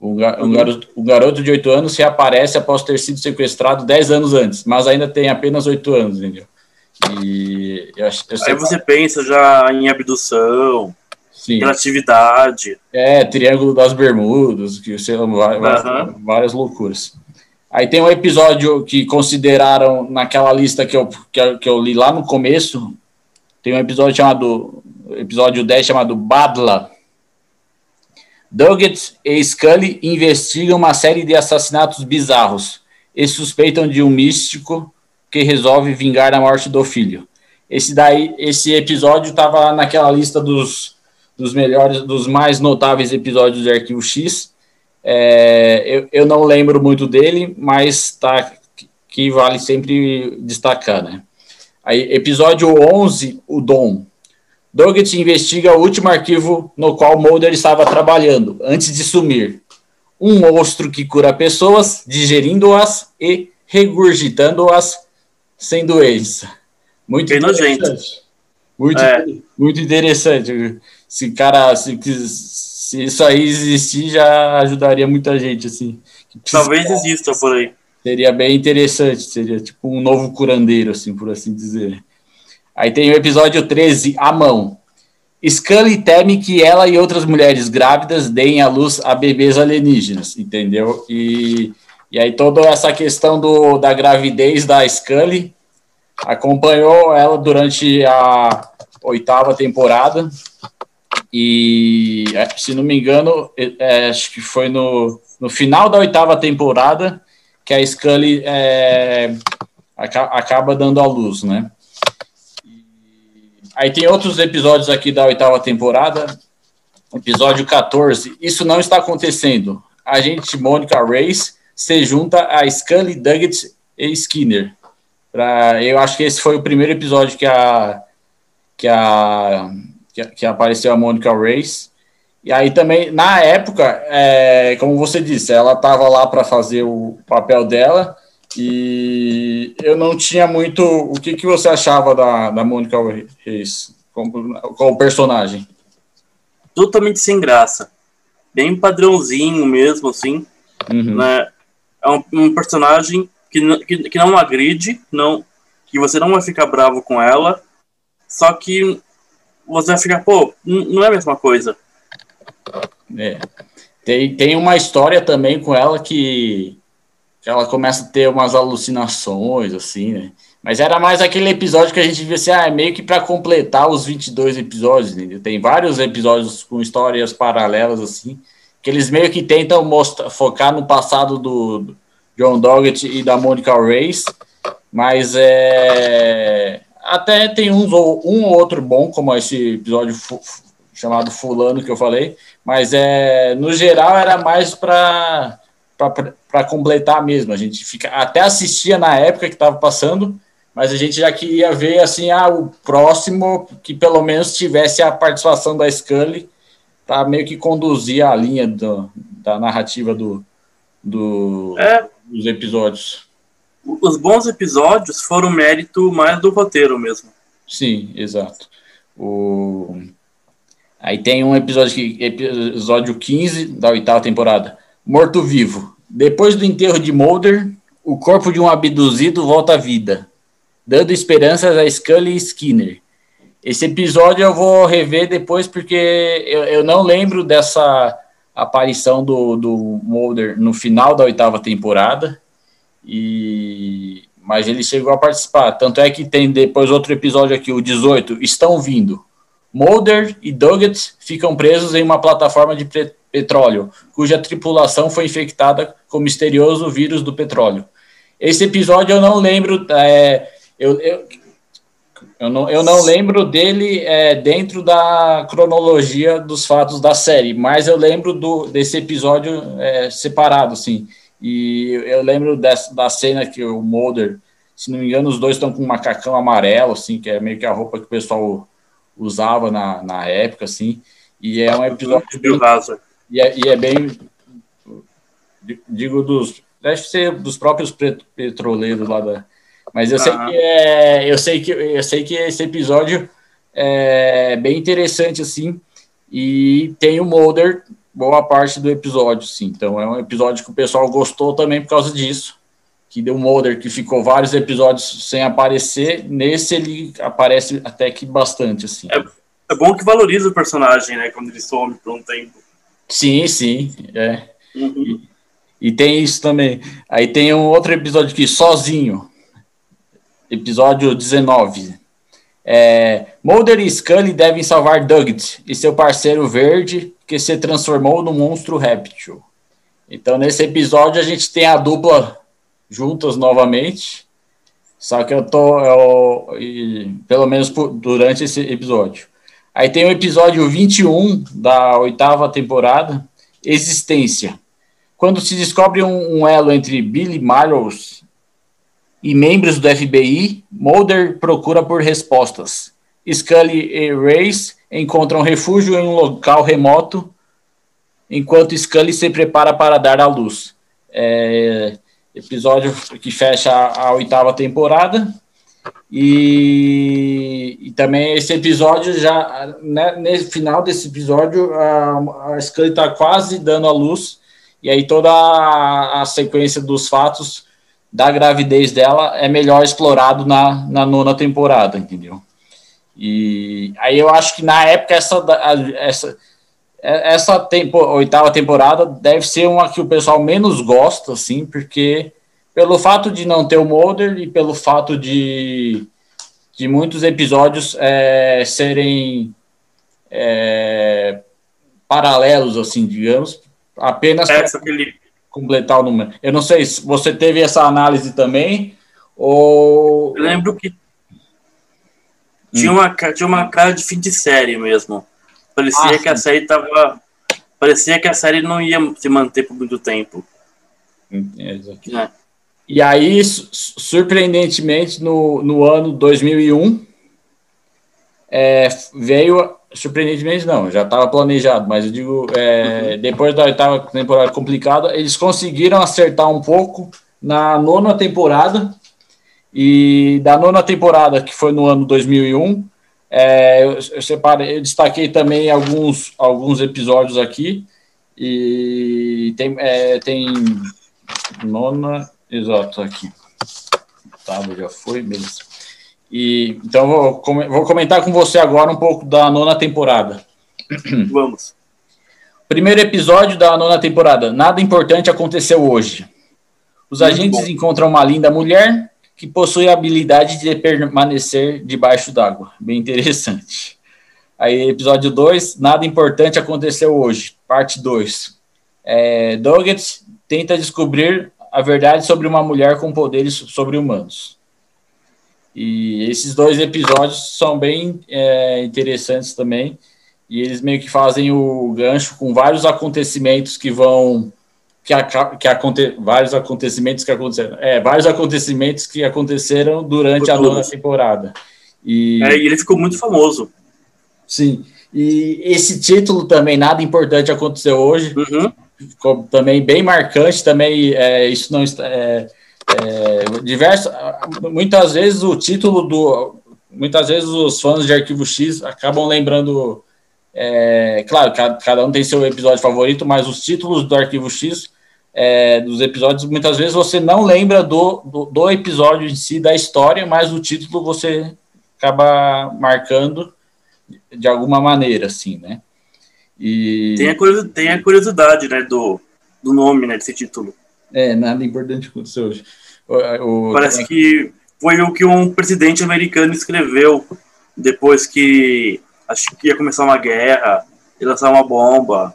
Um, um, garoto, um garoto de 8 anos reaparece após ter sido sequestrado 10 anos antes, mas ainda tem apenas 8 anos, entendeu? E eu, eu aí você pensa já em abdução, Sim. criatividade. É, Triângulo das Bermudas, que sei lá, várias, uhum. várias loucuras. Aí tem um episódio que consideraram naquela lista que eu, que eu, que eu li lá no começo, tem um episódio chamado, episódio 10 chamado Badla. Doggett e Scully investigam uma série de assassinatos bizarros e suspeitam de um místico que resolve vingar a morte do filho. Esse daí, esse episódio estava naquela lista dos, dos melhores, dos mais notáveis episódios de Arquivo X. É, eu, eu não lembro muito dele, mas tá que vale sempre destacar, né? Aí, episódio 11, o Dom. Doggett investiga o último arquivo no qual Mulder estava trabalhando, antes de sumir. Um monstro que cura pessoas, digerindo-as e regurgitando-as sem doença. Muito Bem interessante. Nojento. Muito, é. muito interessante. Se, cara, se, se isso aí existir, já ajudaria muita gente, assim. Talvez exista por aí. Seria bem interessante, seria tipo um novo curandeiro, assim, por assim dizer. Aí tem o episódio 13, A Mão. Scully teme que ela e outras mulheres grávidas deem à luz a bebês alienígenas, entendeu? E, e aí toda essa questão do, da gravidez da Scully acompanhou ela durante a oitava temporada. E, é, se não me engano, é, acho que foi no, no final da oitava temporada que a Scully é, acaba dando à luz, né? Aí tem outros episódios aqui da oitava temporada. Episódio 14. Isso não está acontecendo. A gente, Mônica Reis, se junta a Scully, Duggett e Skinner. Pra, eu acho que esse foi o primeiro episódio que a que a que, que apareceu a Mônica Reis. E aí também, na época, é, como você disse, ela estava lá para fazer o papel dela e eu não tinha muito. O que, que você achava da, da Mônica Reis como, como personagem? Totalmente sem graça. Bem padrãozinho mesmo, assim. Uhum. Né? É um, um personagem que, que, que não agride, não, que você não vai ficar bravo com ela, só que você vai ficar, pô, não é a mesma coisa. É. Tem, tem uma história também com ela que, que ela começa a ter umas alucinações, assim, né? Mas era mais aquele episódio que a gente via assim, ah, é meio que para completar os 22 episódios, entendeu? Tem vários episódios com histórias paralelas, assim, que eles meio que tentam mostrar, focar no passado do John Doggett e da Monica Reis, mas é... Até tem uns, um ou outro bom, como esse episódio chamado Fulano que eu falei, mas é, no geral era mais para completar mesmo. A gente fica, até assistia na época que estava passando, mas a gente já queria ver assim ah, o próximo que pelo menos tivesse a participação da Scully para meio que conduzir a linha do, da narrativa do, do é. dos episódios. Os bons episódios foram mérito mais do roteiro mesmo. Sim, exato. O Aí tem um episódio, que, episódio 15 da oitava temporada, Morto Vivo. Depois do enterro de Mulder, o corpo de um abduzido volta à vida, dando esperanças a Scully e Skinner. Esse episódio eu vou rever depois porque eu, eu não lembro dessa aparição do, do Mulder no final da oitava temporada. E mas ele chegou a participar. Tanto é que tem depois outro episódio aqui, o 18, estão vindo. Mulder e Doggett ficam presos em uma plataforma de petróleo, cuja tripulação foi infectada com o misterioso vírus do petróleo. Esse episódio eu não lembro, é, eu, eu, eu, não, eu não lembro dele é, dentro da cronologia dos fatos da série, mas eu lembro do, desse episódio é, separado, sim. E eu lembro dessa, da cena que o Mulder, se não me engano, os dois estão com um macacão amarelo, assim, que é meio que a roupa que o pessoal usava na, na época, assim. E é um episódio. Bem, e, é, e é bem. Digo dos. Deve ser dos próprios petroleiros lá da. Mas eu sei que é. Eu sei que, eu sei que esse episódio é bem interessante, assim. E tem o Mulder boa parte do episódio, sim. Então é um episódio que o pessoal gostou também por causa disso. Que deu Mulder que ficou vários episódios sem aparecer. Nesse ele aparece até que bastante, assim. É, é bom que valoriza o personagem, né? Quando ele some por um tempo. Sim, sim. É. Uhum. E, e, tem isso também. Aí tem um outro episódio aqui, sozinho. Episódio 19. É, Mulder e Scully devem salvar Douglas e seu parceiro verde que se transformou no monstro réptil. Então, nesse episódio, a gente tem a dupla juntas novamente. Só que eu tô. Eu, e, pelo menos por, durante esse episódio. Aí tem o episódio 21 da oitava temporada, Existência. Quando se descobre um, um elo entre Billy Miles e membros do FBI, Mulder procura por respostas. Scully e Race encontram refúgio em um local remoto, enquanto Scully se prepara para dar à luz. É, episódio que fecha a, a oitava temporada. E, e, também esse episódio já, né, no final desse episódio, a, a Scully está quase dando à luz, e aí toda a, a, sequência dos fatos da gravidez dela é melhor explorado na, na nona temporada, entendeu? E aí eu acho que na época essa, essa, essa tempo, oitava temporada deve ser uma que o pessoal menos gosta, assim, porque pelo fato de não ter o Mulder e pelo fato de, de muitos episódios é, serem é, paralelos, assim, digamos, apenas é, para aquele... completar o número. Eu não sei se você teve essa análise também, ou... Eu lembro que tinha, hum. uma, tinha uma cara de fim de série mesmo. Parecia ah, que a série tava. Parecia que a série não ia se manter por muito tempo. É. E aí, surpreendentemente, no, no ano 2001, é, veio. Surpreendentemente, não, já estava planejado, mas eu digo, é, uhum. depois da oitava temporada complicada, eles conseguiram acertar um pouco na nona temporada e da nona temporada, que foi no ano 2001, é, eu, eu, separei, eu destaquei também alguns, alguns episódios aqui. E tem, é, tem nona, exato, aqui. Tá, já foi, beleza. E, então, vou, vou comentar com você agora um pouco da nona temporada. Vamos. Primeiro episódio da nona temporada. Nada importante aconteceu hoje. Os Muito agentes bom. encontram uma linda mulher que possui a habilidade de permanecer debaixo d'água. Bem interessante. Aí, episódio 2, nada importante aconteceu hoje, parte 2. É, Doggett tenta descobrir a verdade sobre uma mulher com poderes sobre-humanos. E esses dois episódios são bem é, interessantes também. E eles meio que fazem o gancho com vários acontecimentos que vão que, a, que aconte, vários acontecimentos que aconteceram. É, vários acontecimentos que aconteceram durante a nona temporada. E, é, e ele ficou muito famoso. Sim. E esse título também, nada importante aconteceu hoje. Uhum. Também bem marcante, também é, isso não está. É, é, diverso, muitas vezes o título do. Muitas vezes os fãs de Arquivo X acabam lembrando é, claro, cada, cada, um tem seu episódio favorito, mas os títulos do Arquivo X é, dos episódios, muitas vezes você não lembra do, do, do, episódio em si, da história, mas o título você acaba marcando de alguma maneira, assim, né? E... Tem, a curiosidade, tem a curiosidade, né, do, do nome, né, desse título. É, nada importante aconteceu hoje. O, o, Parece que foi o que um presidente americano escreveu depois que acho que ia começar uma guerra, ia lançar uma bomba.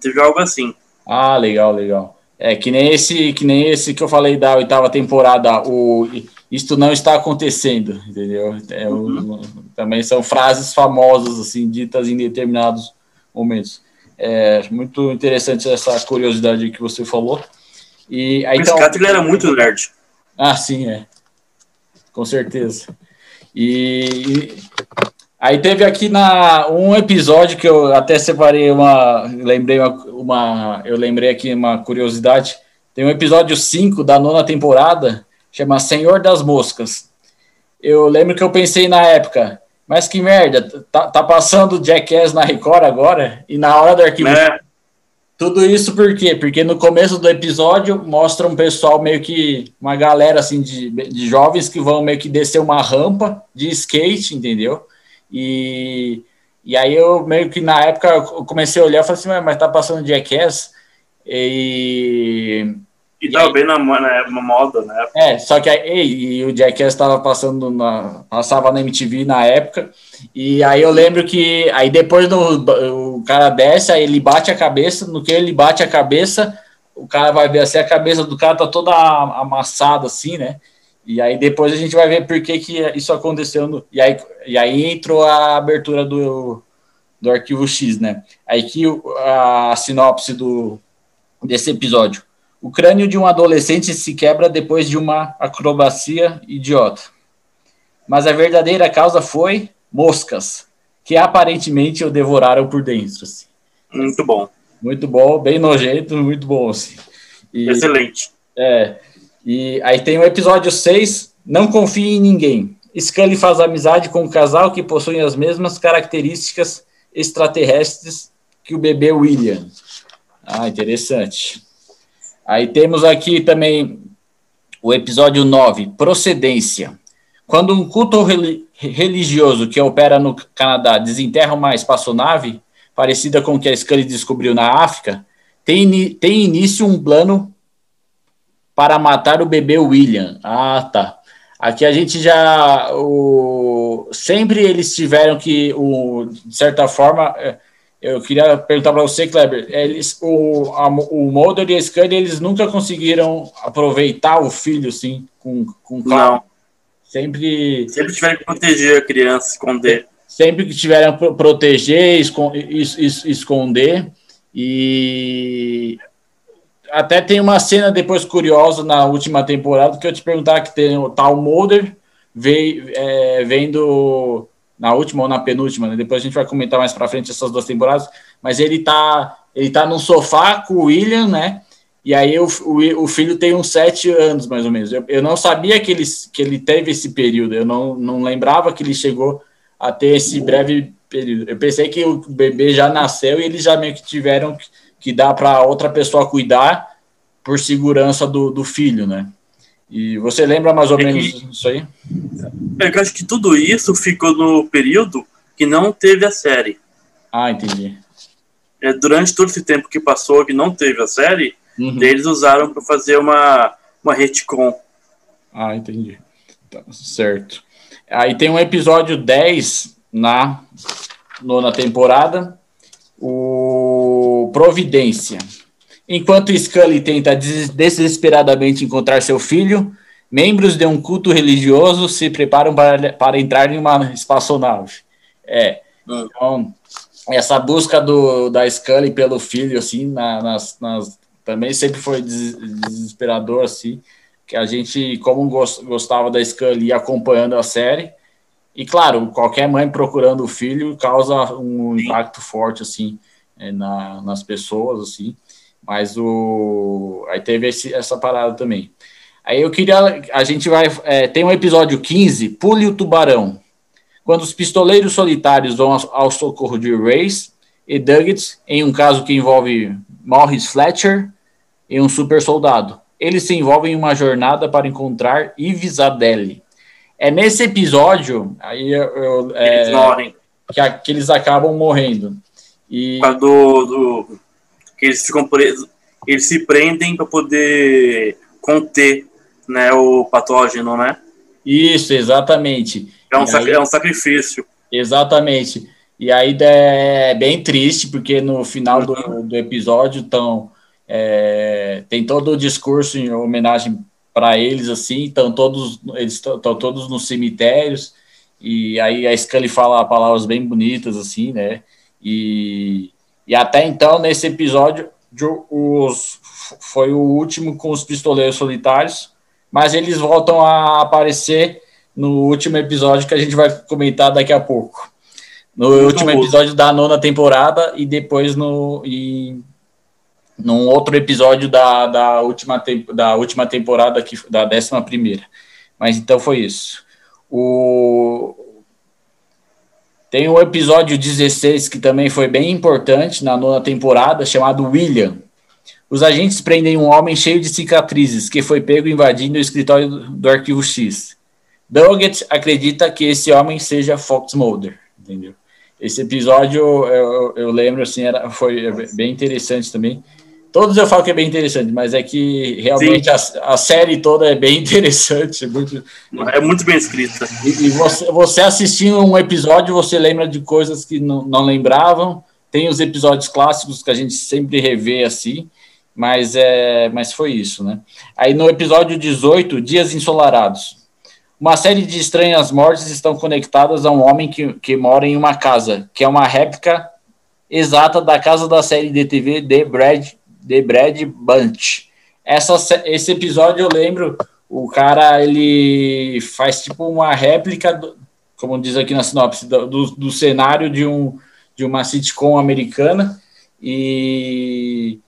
Teve algo assim. Ah, legal, legal. É que nem esse, que nem esse que eu falei da oitava temporada, o isto não está acontecendo, entendeu? É, uhum. o, também são frases famosas assim ditas em determinados momentos. É muito interessante essa curiosidade que você falou. E aí, então, Esse era muito nerd. Ah, sim, é. Com certeza. E, e, aí teve aqui na um episódio que eu até separei uma, lembrei uma, uma eu lembrei aqui uma curiosidade. Tem um episódio 5 da nona temporada, chama Senhor das Moscas. Eu lembro que eu pensei na época, mas que merda, tá, tá passando Jackass na Record agora e na hora do arquivo é. Tudo isso por quê? Porque no começo do episódio mostra um pessoal meio que, uma galera assim de, de jovens que vão meio que descer uma rampa de skate, entendeu? E, e aí eu meio que na época eu comecei a olhar e falei assim, mas tá passando Jackass? E, e tava aí, bem na, na, na, moda, né? É, só que aí e o Jackass tava passando na. passava na MTV na época. E aí eu lembro que aí depois do, o cara desce, aí ele bate a cabeça, no que ele bate a cabeça, o cara vai ver assim, a cabeça do cara tá toda amassada assim, né? E aí depois a gente vai ver por que, que isso aconteceu. No, e, aí, e aí entrou a abertura do, do arquivo X, né? Aí que a, a sinopse do, desse episódio. O crânio de um adolescente se quebra depois de uma acrobacia idiota. Mas a verdadeira causa foi moscas, que aparentemente o devoraram por dentro. Assim. Muito bom. Muito bom, bem nojento, muito bom. Assim. E, Excelente. É. E aí tem o episódio 6, Não Confie em Ninguém. Scully faz amizade com um casal que possui as mesmas características extraterrestres que o bebê William. Ah, interessante. Aí temos aqui também o episódio 9, procedência. Quando um culto religioso que opera no Canadá desenterra uma espaçonave, parecida com o que a Scully descobriu na África, tem, tem início um plano para matar o bebê William. Ah, tá. Aqui a gente já. O, sempre eles tiveram que, o, de certa forma é, eu queria perguntar para você, Kleber, eles, o, a, o Mulder e a Scully, eles nunca conseguiram aproveitar o filho, assim, com, com calma. Não. Sempre... Sempre tiveram que proteger a criança, esconder. Sempre que tiveram que proteger, esconder, e até tem uma cena depois curiosa na última temporada que eu te perguntar que tem o tal Mulder é, vendo na última ou na penúltima, né? depois a gente vai comentar mais para frente essas duas temporadas, mas ele tá, ele tá num sofá com o William, né? E aí o, o, o filho tem uns sete anos, mais ou menos. Eu, eu não sabia que ele, que ele teve esse período, eu não, não lembrava que ele chegou a ter esse breve período. Eu pensei que o bebê já nasceu e eles já meio que tiveram que, que dar para outra pessoa cuidar por segurança do, do filho, né? E você lembra mais ou é menos que, isso aí? É eu acho que tudo isso ficou no período que não teve a série. Ah, entendi. É, durante todo esse tempo que passou que não teve a série, uhum. eles usaram para fazer uma, uma retcon. Ah, entendi. Tá, certo. Aí tem um episódio 10 na nona temporada, o Providência. Enquanto Scully tenta desesperadamente encontrar seu filho, membros de um culto religioso se preparam para, para entrar em uma espaçonave. É, então, essa busca do, da Scully pelo filho, assim, na, nas, nas, também sempre foi desesperador, assim, que a gente, como gostava da Scully, acompanhando a série, e claro, qualquer mãe procurando o filho causa um impacto forte, assim, é, na, nas pessoas, assim, mas o. Aí teve esse, essa parada também. Aí eu queria. A gente vai. É, tem um episódio 15, Pule o Tubarão. Quando os pistoleiros solitários vão ao, ao socorro de Race e Duggett, em um caso que envolve Morris Fletcher, em um super soldado. Eles se envolvem em uma jornada para encontrar Yves Adele. É nesse episódio aí eu, eu, é, Eles morrem. que, que eles acabam morrendo. E do, do- eles ficam presos, eles se prendem para poder conter, né, o patógeno, né? isso, exatamente. É um, aí- é um sacrifício. Exatamente. E aí é bem triste, porque no final do, do episódio tão, é, tem todo o discurso em homenagem para eles, assim, estão todos, eles estão todos nos cemitérios, e aí a Scully fala palavras bem bonitas, assim, né? E, e até então, nesse episódio, os, foi o último com os pistoleiros solitários, mas eles voltam a aparecer no último episódio que a gente vai comentar daqui a pouco. No Muito último bom. episódio da nona temporada e depois no em, num outro episódio da, da, última, da última temporada, que, da décima primeira. Mas então foi isso. O, tem o episódio 16 que também foi bem importante na nona temporada, chamado William. Os agentes prendem um homem cheio de cicatrizes que foi pego invadindo o escritório do, Arquivo X. Doggett acredita que esse homem seja Fox Mulder, entendeu? Esse episódio eu, eu lembro assim, era, foi bem interessante também. Todos eu falo que é bem interessante, mas é que realmente a, a série toda é bem interessante. Muito, É muito bem escrita. e, e você, você assistindo um episódio, você lembra de coisas que não, não lembravam. Tem os episódios clássicos que a gente sempre revê assim, mas, é, mas foi isso, né? Aí no episódio 18, Dias Ensolarados. Uma série de estranhas mortes estão conectadas a um homem que, que mora em uma casa, que é uma réplica exata da casa da série de TV The Brad, The Brad Bunch. Essa, esse episódio eu lembro, o cara ele faz tipo uma réplica, do- como diz aqui na sinopse, do, do, cenário de, um, de uma sitcom americana e,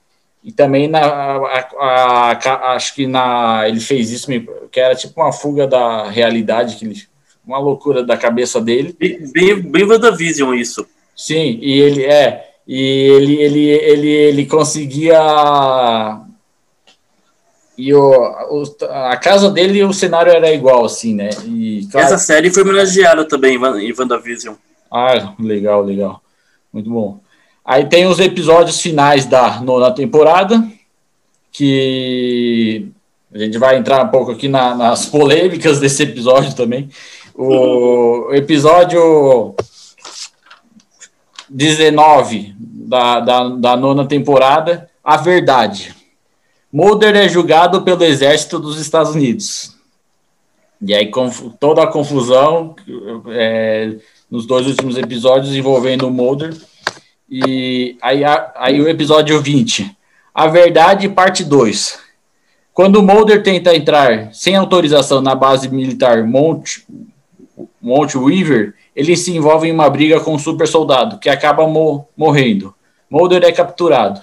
e também na, a- a- a- acho que na ele fez isso que era tipo uma fuga da realidade que ele, uma loucura da cabeça dele Bem, bem, bem WandaVision isso. Sim, e ele é, e ele ele ele, ele conseguia e o, o- a casa dele o cenário era igual assim, né? E claro, Essa série foi homenageada também em WandaVision. ah, legal, legal. Muito bom. Aí tem os episódios finais da nona temporada, que a gente vai entrar um pouco aqui na- nas polêmicas desse episódio também. O episódio 19 da, da, da nona temporada, A Verdade. Mulder é julgado pelo exército dos Estados Unidos. E aí toda a confusão é, nos dois últimos episódios envolvendo o Mulder. E aí, aí o episódio 20. A Verdade, parte 2. Quando o Mulder tenta entrar sem autorização na base militar Mount, Mount Weaver, ele se envolve em uma briga com um super soldado, que acaba mo- morrendo. Mulder é capturado.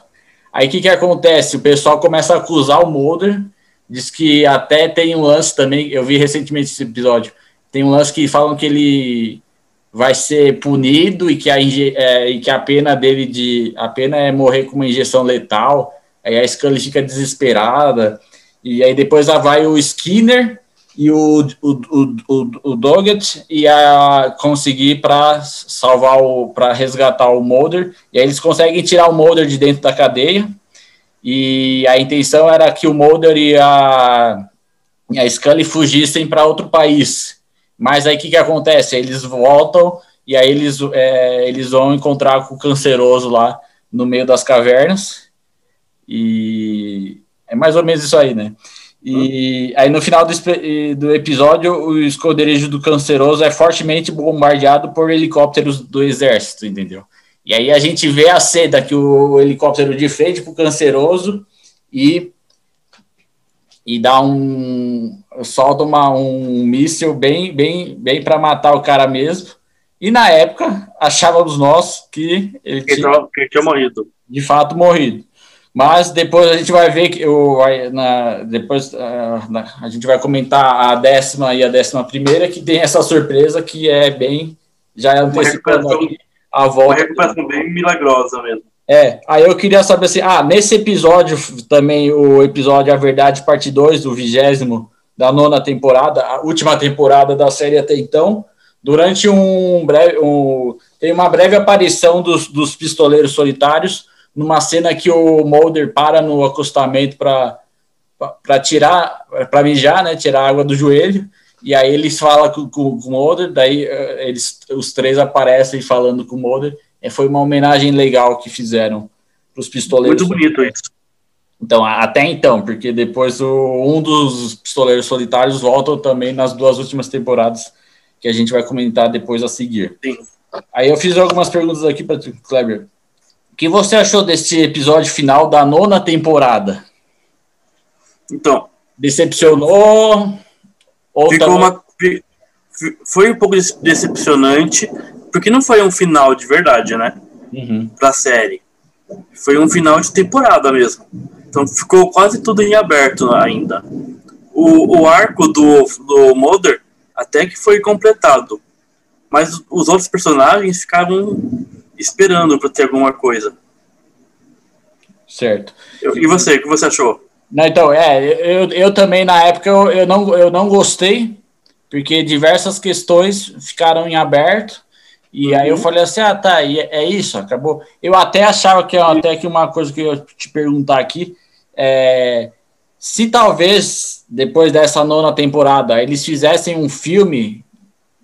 Aí o que, que acontece? O pessoal começa a acusar o Mulder, diz que até tem um lance também, eu vi recentemente esse episódio, tem um lance que falam que ele vai ser punido e que a, é, e que a pena dele de a pena é morrer com uma injeção letal. Aí a Scully fica desesperada. E aí depois lá vai o Skinner e o, o, o, o, Doggett e a conseguir para salvar o para resgatar o Mulder. E aí eles conseguem tirar o Mulder de dentro da cadeia. E a intenção era que o Mulder e a, e a Scully fugissem para outro país. Mas aí o que, que acontece? Eles voltam e aí eles, é, eles vão encontrar com o canceroso lá no meio das cavernas. E é mais ou menos isso aí, né? E aí no final do, do episódio, o esconderijo do canceroso é fortemente bombardeado por helicópteros do exército, entendeu? E aí a gente vê a cena que o helicóptero de frente pro canceroso e e dá um solta uma, um míssil bem bem bem para matar o cara mesmo. E na época achávamos nós que ele tinha tinha, que tinha morrido. de fato morrido. Mas depois a gente vai ver que o, na, depois ah, na- a gente vai comentar a décima e a décima primeira que tem essa surpresa que é bem já antecipando recuperação- aqui a Uma volta. recuperação bem milagrosa mesmo. É, aí eu queria saber assim, ah, nesse episódio também, o episódio A Verdade, parte 2, do vigésimo da nona temporada, a última temporada da série até então, durante um breve, um, tem uma breve aparição dos, dos pistoleiros solitários, numa cena que o Mulder para no acostamento para tirar, para mijar, né, tirar a água do joelho, e aí eles falam com, com, com o Mulder, daí eh, eles, os três aparecem falando com o Mulder, é, foi uma homenagem legal que fizeram para os pistoleiros. Muito bonito isso. Então, até então, porque depois o, um dos pistoleiros solitários voltam também nas duas últimas temporadas, que a gente vai comentar depois a seguir. Sim. Aí eu fiz algumas perguntas aqui para Kleber. O que você achou desse episódio final da nona temporada? Então. Decepcionou? Ou ficou também... uma, foi um pouco decepcionante, porque não foi um final de verdade, né? Uhum. Pra série. Foi um final de temporada mesmo. Então ficou quase tudo em aberto ainda. O, o arco do, do Mulder até que foi completado. Mas os outros personagens ficaram esperando para ter alguma coisa. Certo. E você, o que você achou? Não, então, é, eu, eu também na época eu, eu, não, eu não gostei, porque diversas questões ficaram em aberto. E uhum. aí eu falei assim, ah, tá, e é isso, acabou. Eu até achava que até que uma coisa que eu ia te perguntar aqui é se talvez depois dessa nona temporada eles fizessem um filme,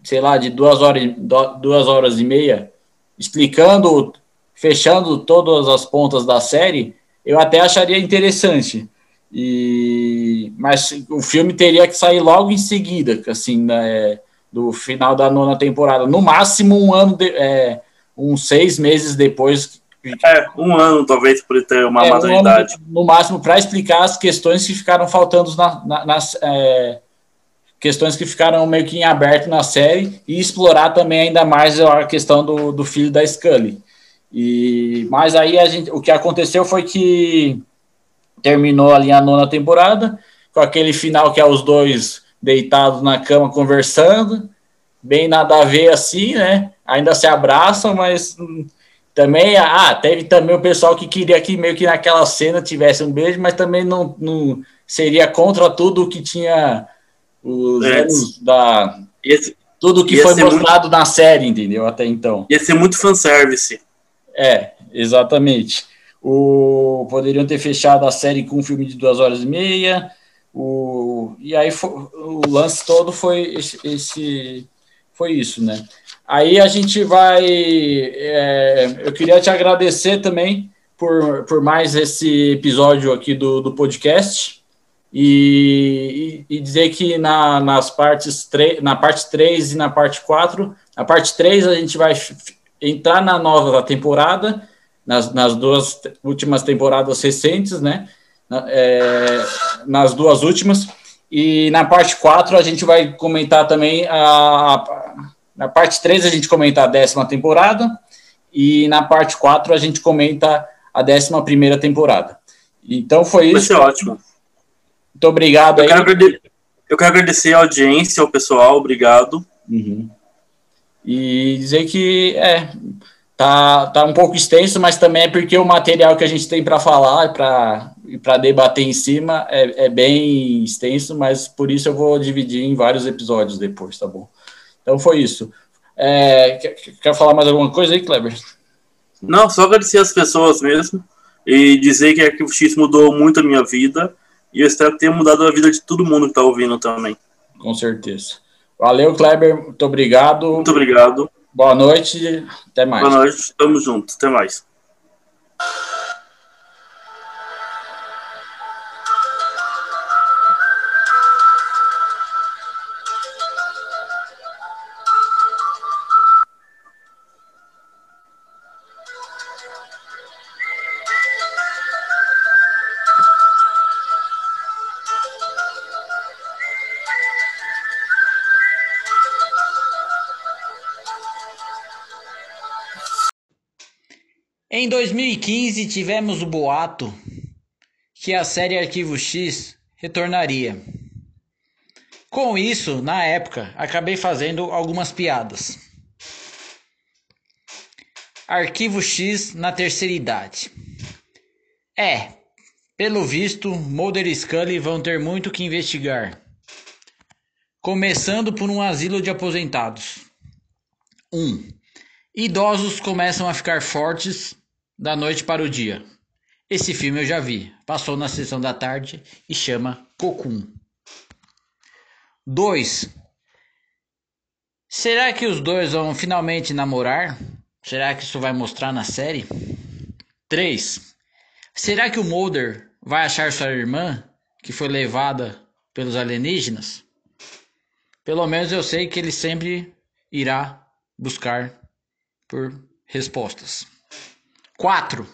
sei lá, de duas horas, duas horas e meia, explicando, fechando todas as pontas da série, eu até acharia interessante. E mas o filme teria que sair logo em seguida, assim, né, do final da nona temporada, no máximo um ano, de, é, uns seis meses depois. É, um ano talvez por ter uma é, maturidade. Um no máximo para explicar as questões que ficaram faltando na, na, nas é, questões que ficaram meio que em aberto na série e explorar também ainda mais a questão do, do filho da Scully. E mas aí a gente, o que aconteceu foi que terminou ali a nona temporada, com aquele final que é os dois deitados na cama conversando, bem nada a ver assim, né? Ainda se abraçam, mas também, ah, teve também o pessoal que queria que meio que naquela cena tivesse um beijo, mas também não, não seria contra tudo que tinha os é. anos da. Esse, tudo que foi mostrado muito, na série, entendeu? Até então. Ia ser muito fanservice. É, exatamente. O, poderiam ter fechado a série com um filme de duas horas e meia. O, e aí foi, o lance todo foi esse, esse, foi isso, né? Aí a gente vai. É, eu queria te agradecer também por, por mais esse episódio aqui do, do podcast. E, e, dizer que na, nas partes 3, na parte 3 e na parte 4, na parte 3 a gente vai entrar na nova temporada nas, nas duas últimas temporadas recentes, né? É, nas duas últimas. E na parte 4 a gente vai comentar também a, a, na parte 3 a gente comenta a décima temporada e na parte 4 a gente comenta a décima primeira temporada. Então foi isso. Vai ser ótimo. Muito obrigado eu aí. Quero eu quero agradecer a audiência, ao pessoal, obrigado. Uhum. E dizer que é, Tá, tá um pouco extenso, mas também é porque o material que a gente tem para falar e para debater em cima é, é, bem extenso, mas por isso eu vou dividir em vários episódios depois, tá bom? Então foi isso. É, quer, quer falar mais alguma coisa aí, Kleber? Não, só agradecer as pessoas mesmo e dizer que Arquivo X mudou muito a minha vida e eu espero que tenha mudado a vida de todo mundo que está ouvindo também. Com certeza. Valeu, Kleber. Muito obrigado. Muito obrigado. Boa noite, até mais. Boa noite, tamo junto, até mais. 2015 tivemos o boato que a série Arquivo X retornaria. Com isso, na época, acabei fazendo algumas piadas. Arquivo X na terceira idade. É, pelo visto, Mulder e Scully vão ter muito que investigar. Começando por um asilo de aposentados. 1. Um, idosos começam a ficar fortes da noite para o dia. Esse filme eu já vi. Passou na sessão da tarde e chama Cocum. 2. Será que os dois vão finalmente namorar? Será que isso vai mostrar na série? 3. Será que o Mulder vai achar sua irmã que foi levada pelos alienígenas? Pelo menos eu sei que ele sempre irá buscar por respostas. 4.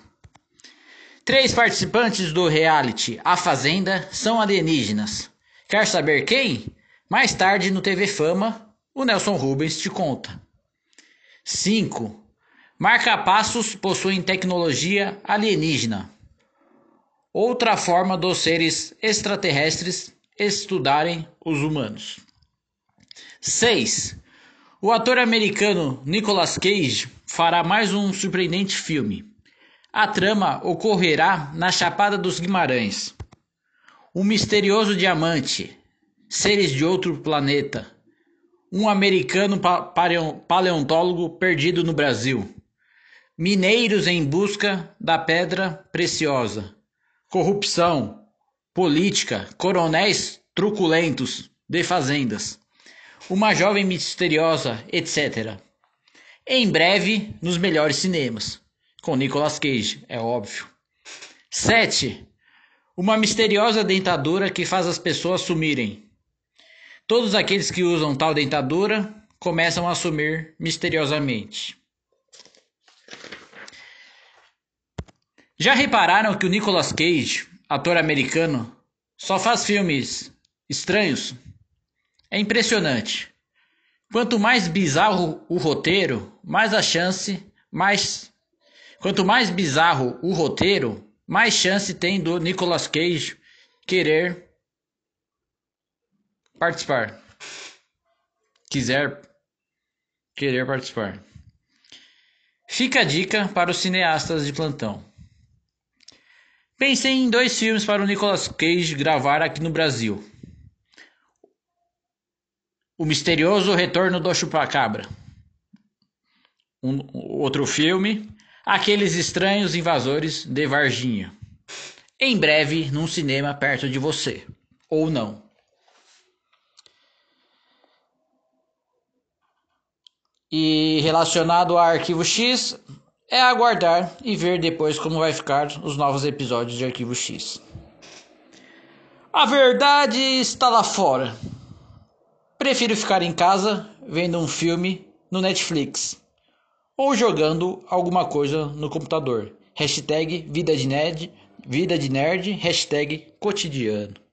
Três participantes do reality A Fazenda são alienígenas. Quer saber quem? Mais tarde no TV Fama, o Nelson Rubens te conta. 5. Marca-passos possuem tecnologia alienígena. Outra forma dos seres extraterrestres estudarem os humanos. 6. O ator americano Nicolas Cage fará mais um surpreendente filme. A trama ocorrerá na Chapada dos Guimarães. Um misterioso diamante, seres de outro planeta, um americano paleontólogo perdido no Brasil, mineiros em busca da pedra preciosa, corrupção, política, coronéis truculentos de fazendas uma Jovem Misteriosa, etc. Em breve, nos melhores cinemas. Com Nicolas Cage, é óbvio. 7. Uma misteriosa dentadura que faz as pessoas sumirem. Todos aqueles que usam tal dentadura começam a sumir misteriosamente. Já repararam que o Nicolas Cage, ator americano, só faz filmes estranhos? É impressionante. Quanto mais bizarro o roteiro, mais a chance, mais quanto mais bizarro o roteiro, mais chance tem do Nicolas Cage querer participar. Quiser querer participar. Fica a dica para os cineastas de plantão. Pensei em dois filmes para o Nicolas Cage gravar aqui no Brasil. O Misterioso Retorno do Chupacabra. Um, outro filme, Aqueles Estranhos Invasores de Varginha. Em breve, num cinema perto de você. Ou não. E relacionado ao Arquivo X, é aguardar e ver depois como vai ficar os novos episódios de Arquivo X. A verdade está lá fora. Prefiro ficar em casa vendo um filme no Netflix ou jogando alguma coisa no computador. Hashtag vida de nerd, vida de nerd, hashtag cotidiano.